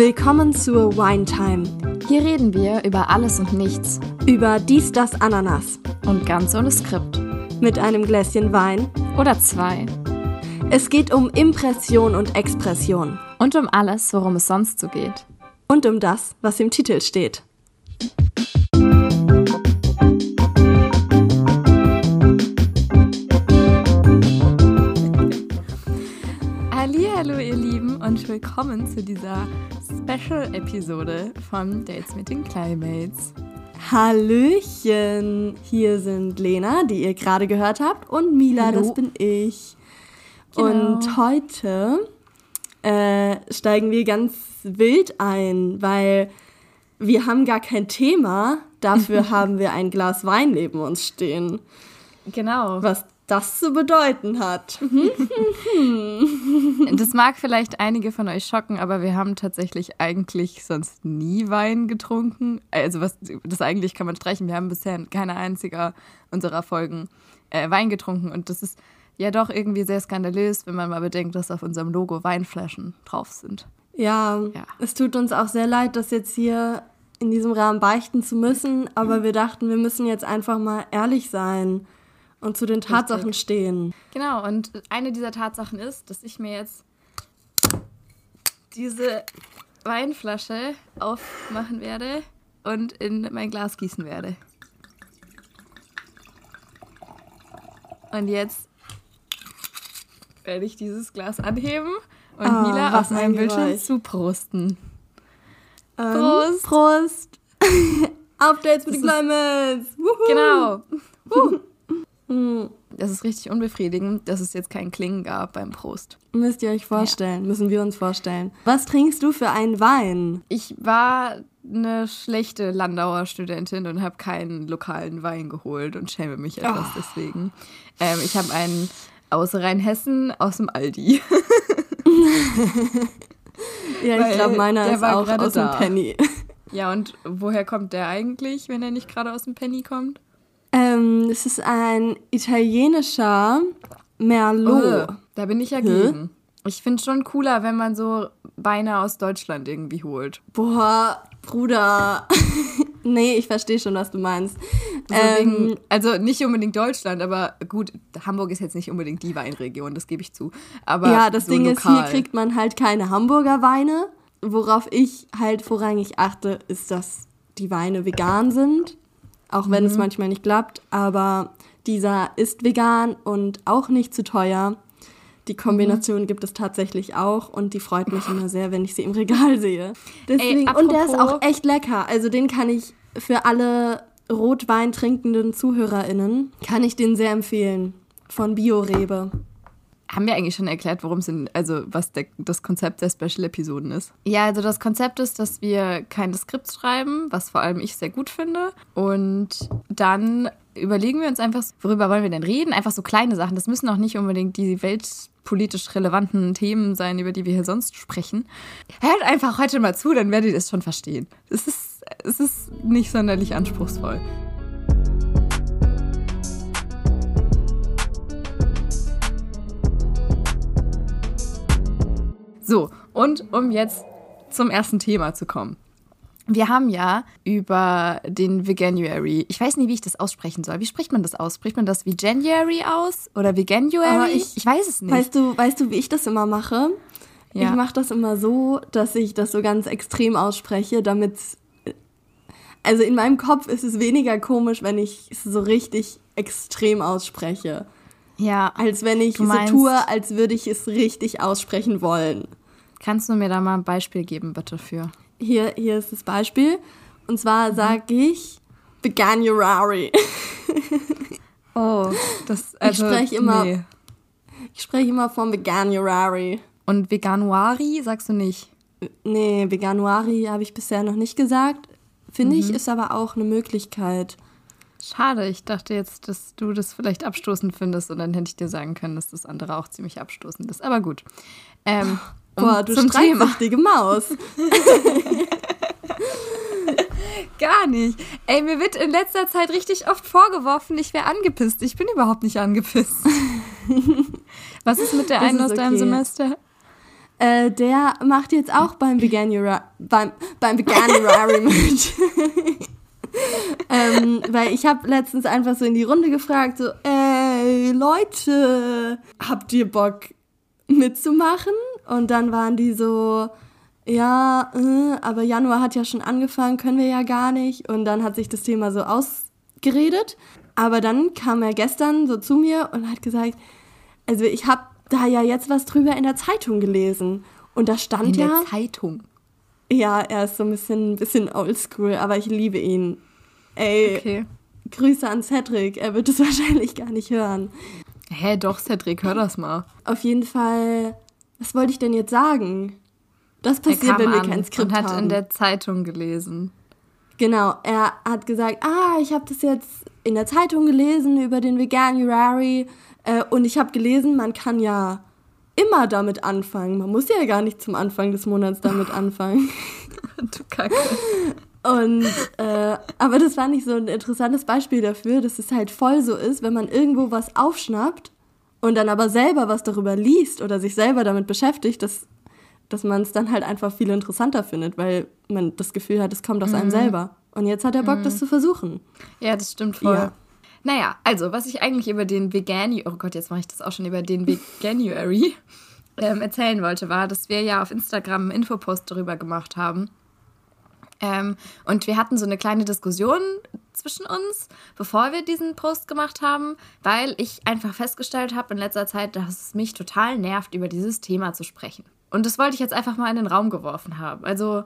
Willkommen zur Wine Time. Hier reden wir über alles und nichts. Über dies, das, Ananas. Und ganz ohne Skript. Mit einem Gläschen Wein. Oder zwei. Es geht um Impression und Expression. Und um alles, worum es sonst so geht. Und um das, was im Titel steht. Willkommen zu dieser Special-Episode von Dates mit den Climates. Hallöchen, hier sind Lena, die ihr gerade gehört habt, und Mila, Hallo. das bin ich. Genau. Und heute äh, steigen wir ganz wild ein, weil wir haben gar kein Thema, dafür haben wir ein Glas Wein neben uns stehen. Genau. Was das zu bedeuten hat. das mag vielleicht einige von euch schocken, aber wir haben tatsächlich eigentlich sonst nie Wein getrunken. Also was das eigentlich kann man streichen. Wir haben bisher keine einziger unserer Folgen äh, Wein getrunken und das ist ja doch irgendwie sehr skandalös, wenn man mal bedenkt, dass auf unserem Logo Weinflaschen drauf sind. Ja, ja. es tut uns auch sehr leid, das jetzt hier in diesem Rahmen beichten zu müssen, aber wir dachten, wir müssen jetzt einfach mal ehrlich sein und zu den Tatsachen Richtig. stehen. Genau, und eine dieser Tatsachen ist, dass ich mir jetzt diese Weinflasche aufmachen werde und in mein Glas gießen werde. Und jetzt werde ich dieses Glas anheben und oh, Mila aus meinem Bildschirm zuprosten. Ähm, Prost! Prost! Updates mit Climates! Genau! Das ist richtig unbefriedigend, dass es jetzt kein Klingen gab beim Prost. Müsst ihr euch vorstellen, ja. müssen wir uns vorstellen. Was trinkst du für einen Wein? Ich war eine schlechte Landauer Studentin und habe keinen lokalen Wein geholt und schäme mich etwas oh. deswegen. Ähm, ich habe einen aus Rheinhessen aus dem Aldi. ja, ich glaube, meiner ist auch aus dem Penny. Ja, und woher kommt der eigentlich, wenn er nicht gerade aus dem Penny kommt? Ähm, es ist ein italienischer Merlot. Oh, da bin ich ja gegen. Ich finde schon cooler, wenn man so Weine aus Deutschland irgendwie holt. Boah, Bruder. nee, ich verstehe schon, was du meinst. So ähm, wegen, also nicht unbedingt Deutschland, aber gut, Hamburg ist jetzt nicht unbedingt die Weinregion, das gebe ich zu. Aber ja, das so Ding lokal. ist, hier kriegt man halt keine Hamburger Weine. Worauf ich halt vorrangig achte, ist, dass die Weine vegan sind auch wenn mhm. es manchmal nicht klappt. Aber dieser ist vegan und auch nicht zu teuer. Die Kombination mhm. gibt es tatsächlich auch und die freut mich immer sehr, wenn ich sie im Regal sehe. Deswegen, Ey, und der ist auch echt lecker. Also den kann ich für alle Rotwein trinkenden ZuhörerInnen, kann ich den sehr empfehlen. Von Biorebe. Haben wir eigentlich schon erklärt, worum es in, also was der, das Konzept der Special-Episoden ist? Ja, also das Konzept ist, dass wir keine Skripts schreiben, was vor allem ich sehr gut finde. Und dann überlegen wir uns einfach, worüber wollen wir denn reden? Einfach so kleine Sachen. Das müssen auch nicht unbedingt die weltpolitisch relevanten Themen sein, über die wir hier sonst sprechen. Hört einfach heute mal zu, dann werdet ihr es schon verstehen. Es ist, es ist nicht sonderlich anspruchsvoll. So, und um jetzt zum ersten Thema zu kommen. Wir haben ja über den Veganuary. Ich weiß nie, wie ich das aussprechen soll. Wie spricht man das aus? Spricht man das wie January aus oder Veganuary? Ich, ich, weiß es nicht. Weißt du, weißt du, wie ich das immer mache? Ja. Ich mache das immer so, dass ich das so ganz extrem ausspreche, damit also in meinem Kopf ist es weniger komisch, wenn ich es so richtig extrem ausspreche. Ja. Als wenn ich so tue, als würde ich es richtig aussprechen wollen. Kannst du mir da mal ein Beispiel geben, bitte, für? Hier, hier ist das Beispiel. Und zwar mhm. sage ich Veganuary. oh, das also, Ich spreche immer, nee. ich spreche immer vom Veganuary. Und Veganuari sagst du nicht? Nee, Veganuari habe ich bisher noch nicht gesagt. Finde mhm. ich, ist aber auch eine Möglichkeit. Schade, ich dachte jetzt, dass du das vielleicht abstoßend findest und dann hätte ich dir sagen können, dass das andere auch ziemlich abstoßend ist. Aber gut. Ähm, Boah, du richtige Maus. Gar nicht. Ey, mir wird in letzter Zeit richtig oft vorgeworfen, ich wäre angepisst. Ich bin überhaupt nicht angepisst. Was ist mit der das einen aus okay. deinem Semester? Äh, der macht jetzt auch beim Veganuary, beim, beim Veganuary mit. ähm, weil ich habe letztens einfach so in die Runde gefragt, so, ey, Leute, habt ihr Bock mitzumachen? Und dann waren die so, ja, äh, aber Januar hat ja schon angefangen, können wir ja gar nicht. Und dann hat sich das Thema so ausgeredet. Aber dann kam er gestern so zu mir und hat gesagt, also ich habe da ja jetzt was drüber in der Zeitung gelesen. Und da stand in ja. In der Zeitung? Ja, er ist so ein bisschen, bisschen oldschool, aber ich liebe ihn. Ey, okay. Grüße an Cedric. Er wird es wahrscheinlich gar nicht hören. Hä, doch, Cedric, hör das mal. Auf jeden Fall, was wollte ich denn jetzt sagen? Das passiert, wenn wir kein Skript und hat haben. in der Zeitung gelesen. Genau, er hat gesagt, ah, ich habe das jetzt in der Zeitung gelesen über den Veganuary äh, und ich habe gelesen, man kann ja immer damit anfangen. Man muss ja gar nicht zum Anfang des Monats damit anfangen. du Kacke. Und, äh, aber das fand ich so ein interessantes Beispiel dafür, dass es halt voll so ist, wenn man irgendwo was aufschnappt und dann aber selber was darüber liest oder sich selber damit beschäftigt, dass, dass man es dann halt einfach viel interessanter findet, weil man das Gefühl hat, es kommt aus mhm. einem selber. Und jetzt hat er Bock, mhm. das zu versuchen. Ja, das stimmt voll. Ja. Naja, also, was ich eigentlich über den Vegan, oh Gott, jetzt mache ich das auch schon über den Veganuary ähm, erzählen wollte, war, dass wir ja auf Instagram einen Infopost darüber gemacht haben. Ähm, und wir hatten so eine kleine Diskussion zwischen uns, bevor wir diesen Post gemacht haben, weil ich einfach festgestellt habe in letzter Zeit, dass es mich total nervt, über dieses Thema zu sprechen. Und das wollte ich jetzt einfach mal in den Raum geworfen haben. Also,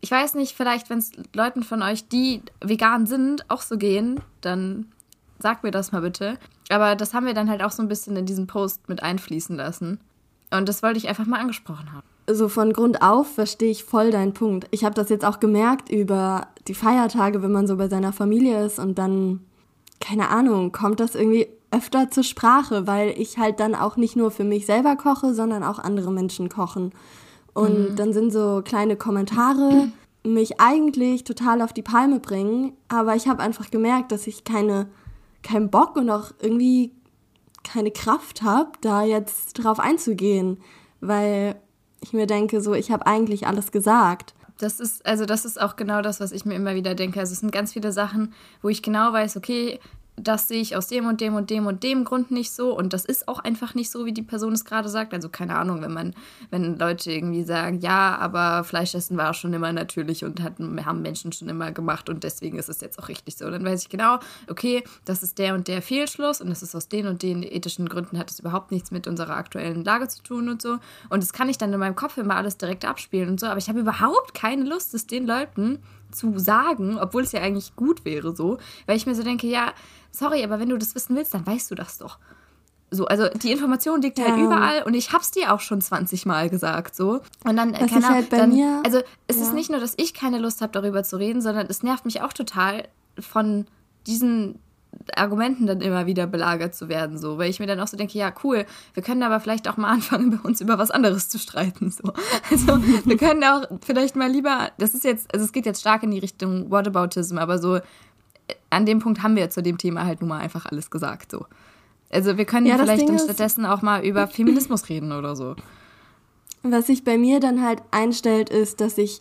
ich weiß nicht, vielleicht, wenn es Leuten von euch, die vegan sind, auch so gehen, dann sagt mir das mal bitte. Aber das haben wir dann halt auch so ein bisschen in diesen Post mit einfließen lassen. Und das wollte ich einfach mal angesprochen haben. So von Grund auf verstehe ich voll deinen Punkt. Ich habe das jetzt auch gemerkt über die Feiertage, wenn man so bei seiner Familie ist und dann, keine Ahnung, kommt das irgendwie öfter zur Sprache, weil ich halt dann auch nicht nur für mich selber koche, sondern auch andere Menschen kochen. Und mhm. dann sind so kleine Kommentare, mich eigentlich total auf die Palme bringen, aber ich habe einfach gemerkt, dass ich keine keinen Bock und auch irgendwie keine Kraft habe, da jetzt drauf einzugehen, weil ich mir denke, so, ich habe eigentlich alles gesagt. Das ist, also das ist auch genau das, was ich mir immer wieder denke. Also es sind ganz viele Sachen, wo ich genau weiß, okay, das sehe ich aus dem und dem und dem und dem Grund nicht so und das ist auch einfach nicht so, wie die Person es gerade sagt. Also keine Ahnung, wenn man, wenn Leute irgendwie sagen, ja, aber Fleischessen war schon immer natürlich und hatten, haben Menschen schon immer gemacht und deswegen ist es jetzt auch richtig so. Dann weiß ich genau, okay, das ist der und der Fehlschluss und das ist aus den und den ethischen Gründen hat es überhaupt nichts mit unserer aktuellen Lage zu tun und so. Und das kann ich dann in meinem Kopf immer alles direkt abspielen und so, aber ich habe überhaupt keine Lust, es den Leuten zu sagen, obwohl es ja eigentlich gut wäre so, weil ich mir so denke, ja, sorry, aber wenn du das wissen willst, dann weißt du das doch. So, also die Information liegt halt ja. halt überall und ich hab's dir auch schon 20 Mal gesagt, so. Und dann, das keine halt bei dann, mir, also es ja. ist nicht nur, dass ich keine Lust habe, darüber zu reden, sondern es nervt mich auch total von diesen Argumenten dann immer wieder belagert zu werden, so, weil ich mir dann auch so denke, ja, cool, wir können aber vielleicht auch mal anfangen, bei uns über was anderes zu streiten, so. Also, wir können auch vielleicht mal lieber, das ist jetzt, also es geht jetzt stark in die Richtung Whataboutism, aber so, an dem Punkt haben wir zu dem Thema halt nun mal einfach alles gesagt. So. Also wir können ja, vielleicht dann stattdessen auch mal über Feminismus reden oder so. Was sich bei mir dann halt einstellt, ist, dass ich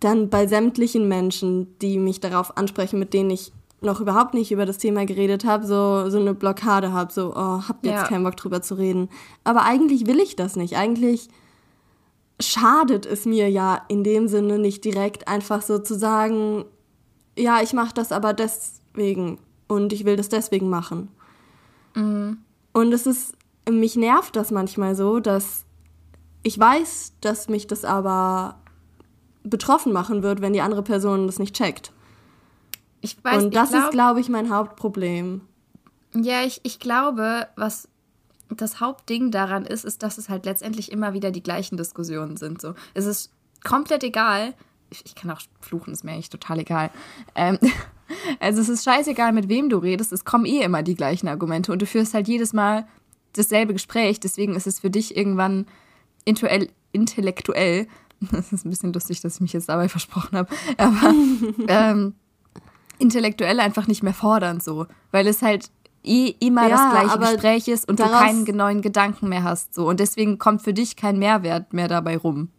dann bei sämtlichen Menschen, die mich darauf ansprechen, mit denen ich noch überhaupt nicht über das Thema geredet habe, so, so eine Blockade habe, so, oh, hab jetzt ja. keinen Bock drüber zu reden. Aber eigentlich will ich das nicht. Eigentlich schadet es mir ja in dem Sinne nicht direkt einfach so zu sagen, ja, ich mache das aber deswegen und ich will das deswegen machen. Mhm. Und es ist, mich nervt das manchmal so, dass ich weiß, dass mich das aber betroffen machen wird, wenn die andere Person das nicht checkt. Ich weiß, Und das glaub, ist, glaube ich, mein Hauptproblem. Ja, ich, ich glaube, was das Hauptding daran ist, ist, dass es halt letztendlich immer wieder die gleichen Diskussionen sind. So. Es ist komplett egal, ich kann auch fluchen, ist mir eigentlich total egal. Ähm, also es ist scheißegal, mit wem du redest, es kommen eh immer die gleichen Argumente und du führst halt jedes Mal dasselbe Gespräch, deswegen ist es für dich irgendwann intellektuell das ist ein bisschen lustig, dass ich mich jetzt dabei versprochen habe, aber ähm, intellektuell einfach nicht mehr fordern so, weil es halt eh immer ja, das gleiche Gespräch ist und du keinen neuen Gedanken mehr hast so und deswegen kommt für dich kein Mehrwert mehr dabei rum.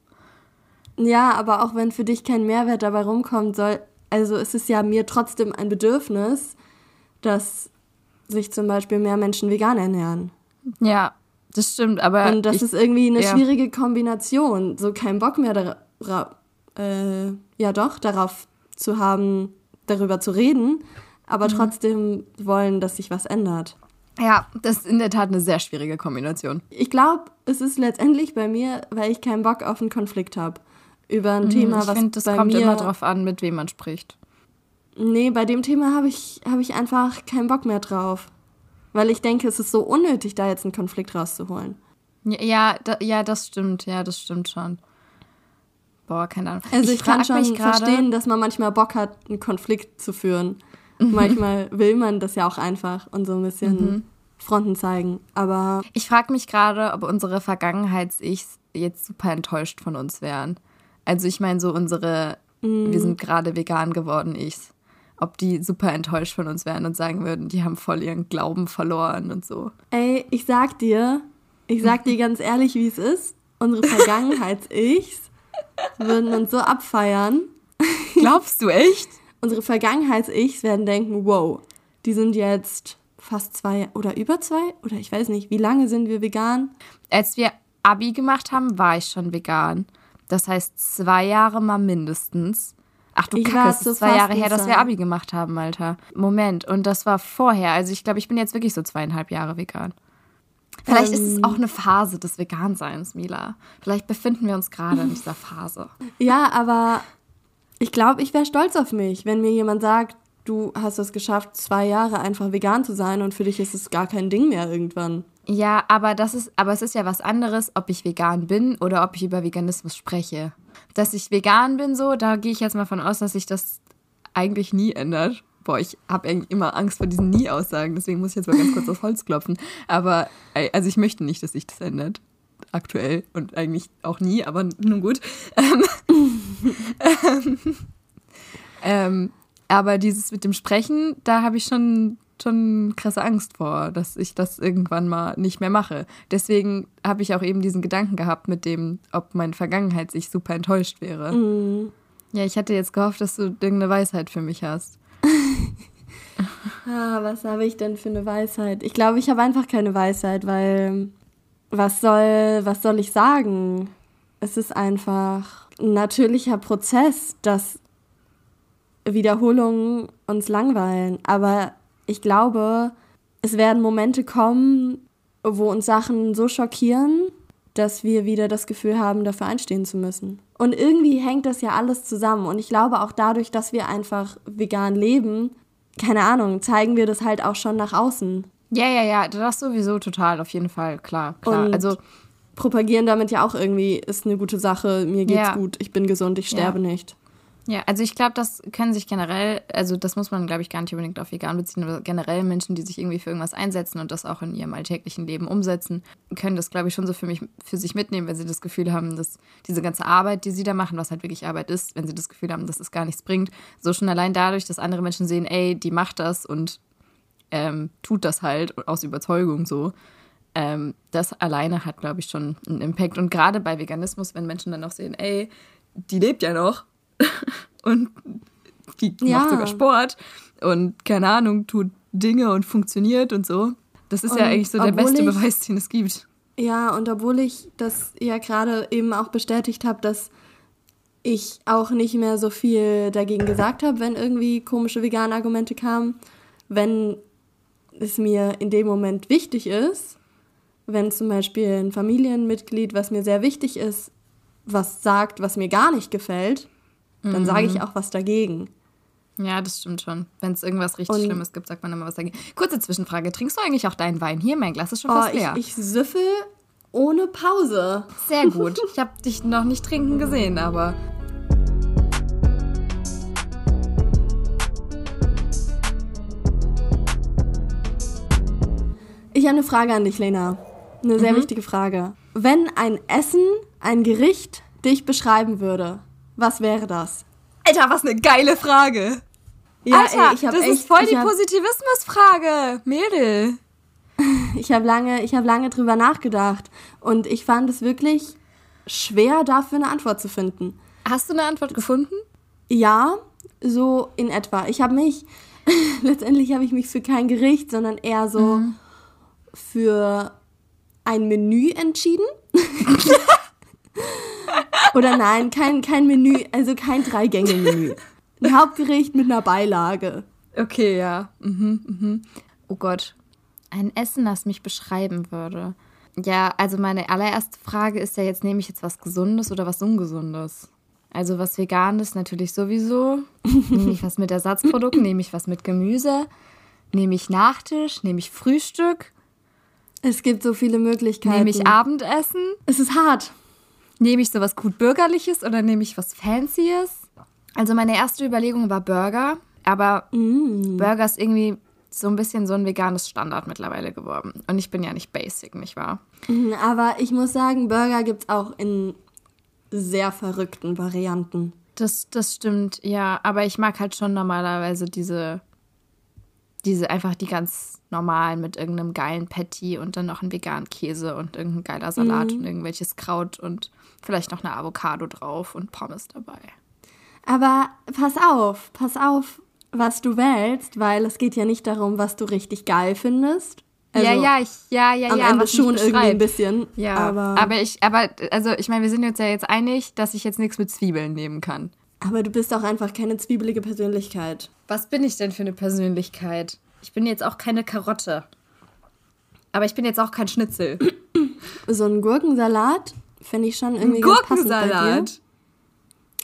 Ja, aber auch wenn für dich kein Mehrwert dabei rumkommt, soll also es ist ja mir trotzdem ein Bedürfnis, dass sich zum Beispiel mehr Menschen vegan ernähren. Ja, das stimmt, aber. Und das ich, ist irgendwie eine ja. schwierige Kombination. So keinen Bock mehr darauf, äh, ja doch, darauf zu haben, darüber zu reden, aber mhm. trotzdem wollen, dass sich was ändert. Ja, das ist in der Tat eine sehr schwierige Kombination. Ich glaube, es ist letztendlich bei mir, weil ich keinen Bock auf einen Konflikt habe. Über ein mhm, Thema, was ich find, das kommt mir, immer drauf an, mit wem man spricht. Nee, bei dem Thema habe ich, hab ich einfach keinen Bock mehr drauf. Weil ich denke, es ist so unnötig, da jetzt einen Konflikt rauszuholen. Ja, da, ja, das stimmt. Ja, das stimmt schon. Boah, keine Ahnung. Also ich, ich kann schon verstehen, dass man manchmal Bock hat, einen Konflikt zu führen. Mhm. Manchmal will man das ja auch einfach und so ein bisschen mhm. Fronten zeigen. Aber ich frage mich gerade, ob unsere Vergangenheits-Ichs jetzt super enttäuscht von uns wären. Also ich meine so unsere, mhm. wir sind gerade vegan geworden Ichs ob die super enttäuscht von uns wären und sagen würden, die haben voll ihren Glauben verloren und so. Ey, ich sag dir, ich sag dir ganz ehrlich, wie es ist. Unsere Vergangenheits-Ichs würden uns so abfeiern. Glaubst du echt? Unsere Vergangenheits-Ichs werden denken, wow, die sind jetzt fast zwei oder über zwei oder ich weiß nicht, wie lange sind wir vegan? Als wir Abi gemacht haben, war ich schon vegan. Das heißt zwei Jahre mal mindestens. Ach du ich Kacke, es ist zwei Jahre her, dass wir Abi gemacht haben, Alter. Moment, und das war vorher. Also ich glaube, ich bin jetzt wirklich so zweieinhalb Jahre vegan. Vielleicht ähm, ist es ähm. auch eine Phase des Veganseins, Mila. Vielleicht befinden wir uns gerade in dieser Phase. Ja, aber ich glaube, ich wäre stolz auf mich, wenn mir jemand sagt, du hast es geschafft, zwei Jahre einfach vegan zu sein und für dich ist es gar kein Ding mehr irgendwann. Ja, aber das ist, aber es ist ja was anderes, ob ich vegan bin oder ob ich über Veganismus spreche dass ich vegan bin, so, da gehe ich jetzt mal von aus, dass sich das eigentlich nie ändert. Boah, ich habe eigentlich immer Angst vor diesen Nie-Aussagen, deswegen muss ich jetzt mal ganz kurz aufs Holz klopfen. Aber, also ich möchte nicht, dass sich das ändert. Aktuell und eigentlich auch nie, aber nun gut. ähm, ähm, aber dieses mit dem Sprechen, da habe ich schon schon krasse Angst vor, dass ich das irgendwann mal nicht mehr mache. Deswegen habe ich auch eben diesen Gedanken gehabt mit dem, ob meine Vergangenheit sich super enttäuscht wäre. Mhm. Ja, ich hatte jetzt gehofft, dass du irgendeine Weisheit für mich hast. ah, was habe ich denn für eine Weisheit? Ich glaube, ich habe einfach keine Weisheit, weil was soll, was soll ich sagen? Es ist einfach ein natürlicher Prozess, dass Wiederholungen uns langweilen. Aber ich glaube, es werden Momente kommen, wo uns Sachen so schockieren, dass wir wieder das Gefühl haben, dafür einstehen zu müssen. Und irgendwie hängt das ja alles zusammen. Und ich glaube auch dadurch, dass wir einfach vegan leben, keine Ahnung, zeigen wir das halt auch schon nach außen. Ja, ja, ja, das sowieso total, auf jeden Fall, klar, klar. Und also propagieren damit ja auch irgendwie, ist eine gute Sache, mir geht's ja. gut, ich bin gesund, ich sterbe ja. nicht. Ja, also ich glaube, das können sich generell, also das muss man, glaube ich, gar nicht unbedingt auf vegan beziehen, aber generell Menschen, die sich irgendwie für irgendwas einsetzen und das auch in ihrem alltäglichen Leben umsetzen, können das, glaube ich, schon so für mich, für sich mitnehmen, wenn sie das Gefühl haben, dass diese ganze Arbeit, die sie da machen, was halt wirklich Arbeit ist, wenn sie das Gefühl haben, dass es gar nichts bringt, so schon allein dadurch, dass andere Menschen sehen, ey, die macht das und ähm, tut das halt aus Überzeugung so. Ähm, das alleine hat, glaube ich, schon einen Impact. Und gerade bei Veganismus, wenn Menschen dann auch sehen, ey, die lebt ja noch und die ja. macht sogar Sport und keine Ahnung, tut Dinge und funktioniert und so. Das ist und ja eigentlich so der beste ich, Beweis, den es gibt. Ja, und obwohl ich das ja gerade eben auch bestätigt habe, dass ich auch nicht mehr so viel dagegen gesagt habe, wenn irgendwie komische vegane Argumente kamen, wenn es mir in dem Moment wichtig ist, wenn zum Beispiel ein Familienmitglied, was mir sehr wichtig ist, was sagt, was mir gar nicht gefällt, dann mhm. sage ich auch was dagegen. Ja, das stimmt schon. Wenn es irgendwas richtig und Schlimmes gibt, sagt man immer was dagegen. Kurze Zwischenfrage: Trinkst du eigentlich auch deinen Wein? Hier, mein Glas ist schon oh, fast leer. Ich, ich süffel ohne Pause. Sehr gut. Ich habe dich noch nicht trinken gesehen, aber. Ich habe eine Frage an dich, Lena. Eine sehr mhm. wichtige Frage. Wenn ein Essen, ein Gericht dich beschreiben würde, was wäre das? Alter, was eine geile Frage. Ja, Alter, ey, ich hab das echt, ist voll die hab, Positivismusfrage. Mädel. Ich habe lange, ich hab lange drüber nachgedacht und ich fand es wirklich schwer, dafür eine Antwort zu finden. Hast du eine Antwort gefunden? Ja, so in etwa. Ich habe mich, letztendlich habe ich mich für kein Gericht, sondern eher so für ein Menü entschieden. Oder nein, kein, kein Menü, also kein Drei-Gänge-Menü. Ein Hauptgericht mit einer Beilage. Okay, ja. Mhm, mhm. Oh Gott. Ein Essen, das mich beschreiben würde. Ja, also meine allererste Frage ist ja jetzt, nehme ich jetzt was Gesundes oder was Ungesundes? Also was Veganes natürlich sowieso. Nehme ich was mit Ersatzprodukten? Nehme ich was mit Gemüse? Nehme ich Nachtisch? Nehme ich Frühstück? Es gibt so viele Möglichkeiten. Nehme ich Abendessen? Es ist hart. Nehme ich sowas gut Bürgerliches oder nehme ich was Fancyes? Also meine erste Überlegung war Burger, aber Burger ist irgendwie so ein bisschen so ein veganes Standard mittlerweile geworden. Und ich bin ja nicht basic, nicht wahr? Mhm, Aber ich muss sagen, Burger gibt es auch in sehr verrückten Varianten. Das, das stimmt, ja. Aber ich mag halt schon normalerweise diese, diese einfach die ganz normalen mit irgendeinem geilen Patty und dann noch einen veganen Käse und irgendein geiler Salat und irgendwelches Kraut und vielleicht noch eine Avocado drauf und Pommes dabei. Aber pass auf, pass auf, was du wählst, weil es geht ja nicht darum, was du richtig geil findest. Also ja, ja, ich, ja, ja, am ja. Ende was mich schon irgendwie ein bisschen. Ja, aber, aber, ich, aber, also ich meine, wir sind uns ja jetzt einig, dass ich jetzt nichts mit Zwiebeln nehmen kann. aber du bist auch einfach keine zwiebelige Persönlichkeit. Was bin ich denn für eine Persönlichkeit? Ich bin jetzt auch keine Karotte. Aber ich bin jetzt auch kein Schnitzel. So ein Gurkensalat finde ich schon irgendwie. Gurkensalat.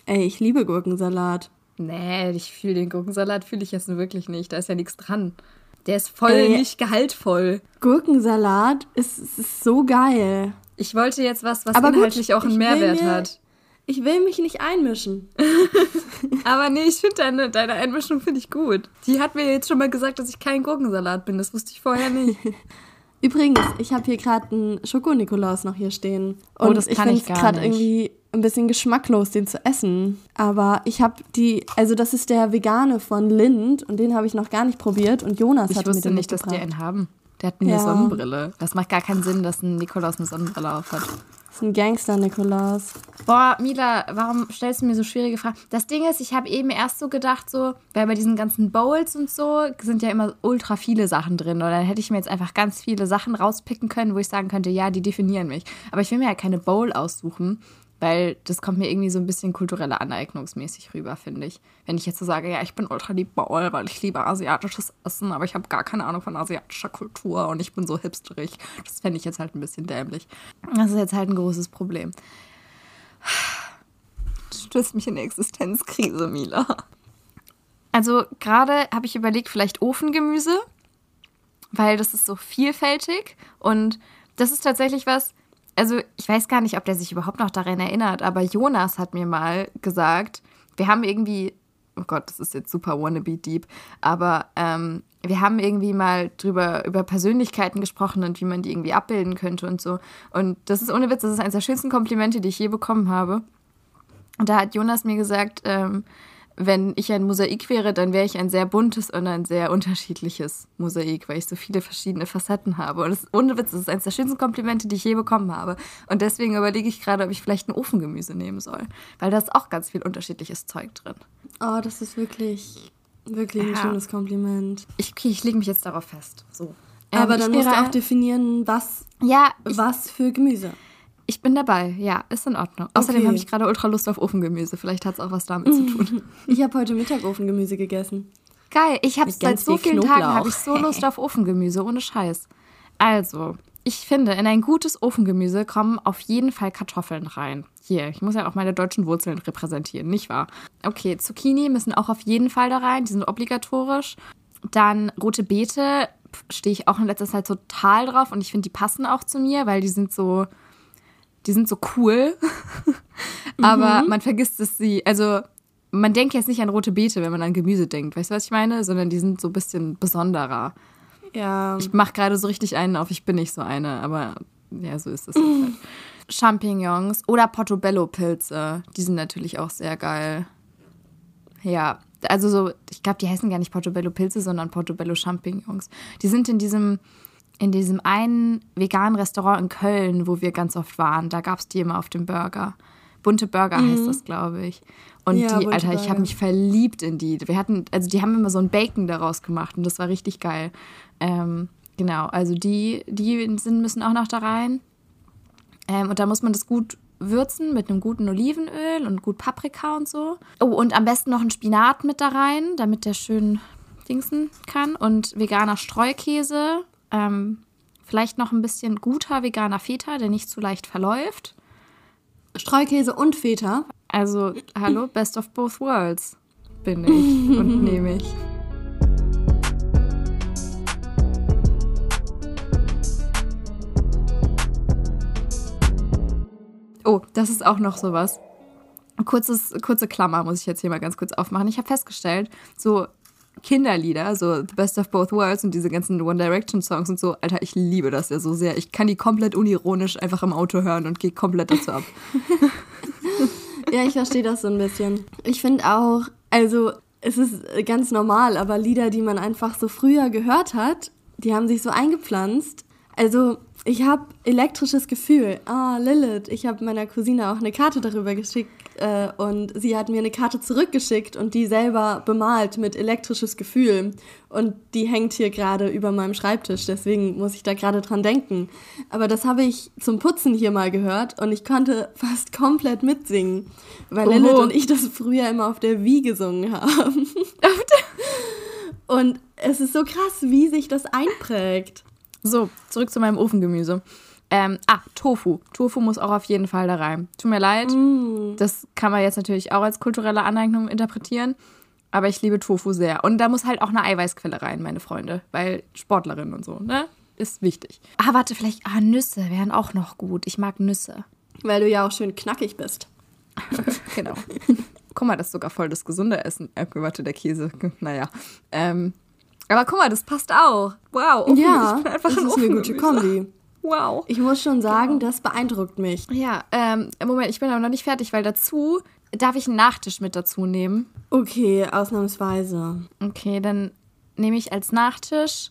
Ey, ich liebe Gurkensalat. Nee, ich fühle den Gurkensalat, fühle ich jetzt wirklich nicht. Da ist ja nichts dran. Der ist voll Ey. nicht gehaltvoll. Gurkensalat ist, ist so geil. Ich wollte jetzt was, was Aber gut, inhaltlich auch einen Mehrwert mir- hat. Ich will mich nicht einmischen. Aber nee, ich finde deine, deine Einmischung finde ich gut. Die hat mir jetzt schon mal gesagt, dass ich kein Gurkensalat bin. Das wusste ich vorher nicht. Übrigens, ich habe hier gerade einen Schoko-Nikolaus noch hier stehen. Oh, Und das ich finde ich es gerade irgendwie ein bisschen geschmacklos, den zu essen. Aber ich habe die, also das ist der vegane von Lind und den habe ich noch gar nicht probiert. Und Jonas Ich hat mir wusste den nicht, dass die einen haben. Der hat eine Ja. Sonnenbrille. Das macht gar keinen Sinn, dass ein Nikolaus eine Sonnenbrille aufhat. Das ist ein Gangster-Nikolaus. Boah, Mila, warum stellst du mir so schwierige Fragen? Das Ding ist, ich habe eben erst so gedacht, so, weil bei diesen ganzen Bowls und so sind ja immer ultra viele Sachen drin. Oder dann hätte ich mir jetzt einfach ganz viele Sachen rauspicken können, wo ich sagen könnte, ja, die definieren mich. Aber ich will mir ja keine Bowl aussuchen, weil das kommt mir irgendwie so ein bisschen kulturelle Aneignungsmäßig rüber, finde ich. Wenn ich jetzt so sage, ja, ich bin ultra lieb Bowl, weil ich liebe asiatisches Essen, aber ich habe gar keine Ahnung von asiatischer Kultur und ich bin so hipsterig. Das fände ich jetzt halt ein bisschen dämlich. Das ist jetzt halt ein großes Problem. Du stößt mich in eine Existenzkrise, Mila. Also gerade habe ich überlegt, vielleicht Ofengemüse, weil das ist so vielfältig und das ist tatsächlich was, also ich weiß gar nicht, ob der sich überhaupt noch daran erinnert, aber Jonas hat mir mal gesagt, wir haben irgendwie, oh Gott, das ist jetzt super wannabe deep, aber ähm, wir haben irgendwie mal drüber über Persönlichkeiten gesprochen und wie man die irgendwie abbilden könnte und so. Und das ist ohne Witz, das ist eines der schönsten Komplimente, die ich je bekommen habe. Und da hat Jonas mir gesagt, ähm, wenn ich ein Mosaik wäre, dann wäre ich ein sehr buntes und ein sehr unterschiedliches Mosaik, weil ich so viele verschiedene Facetten habe. Und das ist ohne Witz, das ist eines der schönsten Komplimente, die ich je bekommen habe. Und deswegen überlege ich gerade, ob ich vielleicht ein Ofengemüse nehmen soll. Weil da ist auch ganz viel unterschiedliches Zeug drin. Oh, das ist wirklich, wirklich ein Ja. schönes Kompliment. Ich, okay, ich lege mich jetzt darauf fest. So. Ähm, Aber ich dann musst du auch definieren, was, Ja, ich, was für Gemüse. Ich bin dabei. Ja, ist in Ordnung. Außerdem Okay. habe ich gerade ultra Lust auf Ofengemüse. Vielleicht hat es auch was damit zu tun. Ich habe heute Mittag Ofengemüse gegessen. Geil, ich habe seit so viel vielen Tagen habe ich so Lust auf Ofengemüse, ohne Scheiß. Also, ich finde, in ein gutes Ofengemüse kommen auf jeden Fall Kartoffeln rein. Hier, ich muss ja auch meine deutschen Wurzeln repräsentieren, nicht wahr? Okay, Zucchini müssen auch auf jeden Fall da rein, die sind obligatorisch. Dann rote Beete stehe ich auch in letzter Zeit total drauf und ich finde, die passen auch zu mir, weil die sind so, die sind so cool. Aber man vergisst es sie, also man denkt jetzt nicht an rote Beete, wenn man an Gemüse denkt, weißt du, was ich meine? Sondern die sind so ein bisschen besonderer. Ja. Ich mache gerade so richtig einen auf, ich bin nicht so eine, aber ja, so ist es jetzt halt. Champignons oder Portobello-Pilze. Die sind natürlich auch sehr geil. Ja, also so, ich glaube, die heißen gar nicht Portobello-Pilze, sondern Portobello-Champignons. Die sind in diesem, in diesem einen veganen Restaurant in Köln, wo wir ganz oft waren. Da gab es die immer auf dem Burger. Bunte Burger mhm. heißt das, glaube ich. Und ja, die, Alter, ich habe mich verliebt in die. Wir hatten, also die haben immer so ein Bacon daraus gemacht und das war richtig geil. Ähm, genau, also die, die sind, müssen auch noch da rein. Ähm, und da muss man das gut würzen mit einem guten Olivenöl und gut Paprika und so. Oh, und am besten noch ein Spinat mit da rein, damit der schön dingsen kann. Und veganer Streukäse. Ähm, vielleicht noch ein bisschen guter veganer Feta, der nicht zu leicht verläuft. Streukäse und Feta. Also, hallo, best of both worlds bin ich und nehme ich. Oh, das ist auch noch sowas. Kurzes, kurze Klammer muss ich jetzt hier mal ganz kurz aufmachen. Ich habe festgestellt, so Kinderlieder, so The Best of Both Worlds und diese ganzen One Direction Songs und so, Alter, ich liebe das ja so sehr. Ich kann die komplett unironisch einfach im Auto hören und gehe komplett dazu ab. ja, ich verstehe das so ein bisschen. Ich finde auch, also es ist ganz normal, aber Lieder, die man einfach so früher gehört hat, die haben sich so eingepflanzt. Also ich habe elektrisches Gefühl. Ah, Lilith. Ich habe meiner Cousine auch eine Karte darüber geschickt äh, und sie hat mir eine Karte zurückgeschickt und die selber bemalt mit elektrisches Gefühl. Und die hängt hier gerade über meinem Schreibtisch, deswegen muss ich da gerade dran denken. Aber das habe ich zum Putzen hier mal gehört und ich konnte fast komplett mitsingen, weil Oho. Lilith und ich das früher immer auf der Wie gesungen haben. und es ist so krass, wie sich das einprägt. So, zurück zu meinem Ofengemüse. Ähm, ah, Tofu. Tofu muss auch auf jeden Fall da rein. Tut mir leid. Mm. Das kann man jetzt natürlich auch als kulturelle Aneignung interpretieren. Aber ich liebe Tofu sehr. Und da muss halt auch eine Eiweißquelle rein, meine Freunde. Weil Sportlerin und so, ne? Ist wichtig. Ah, warte, vielleicht. Ah, Nüsse wären auch noch gut. Ich mag Nüsse. Weil du ja auch schön knackig bist. genau. Guck mal, das ist sogar voll das gesunde Essen. Äh, warte, der Käse. Naja. Ähm, aber guck mal, das passt auch. Wow. Ofen, ja, das ist eine gute Kombi. Wow. Ich muss schon sagen, genau. das beeindruckt mich. Ja, ähm, Moment, ich bin aber noch nicht fertig, weil dazu darf ich einen Nachtisch mit dazu nehmen. Okay, ausnahmsweise. Okay, dann nehme ich als Nachtisch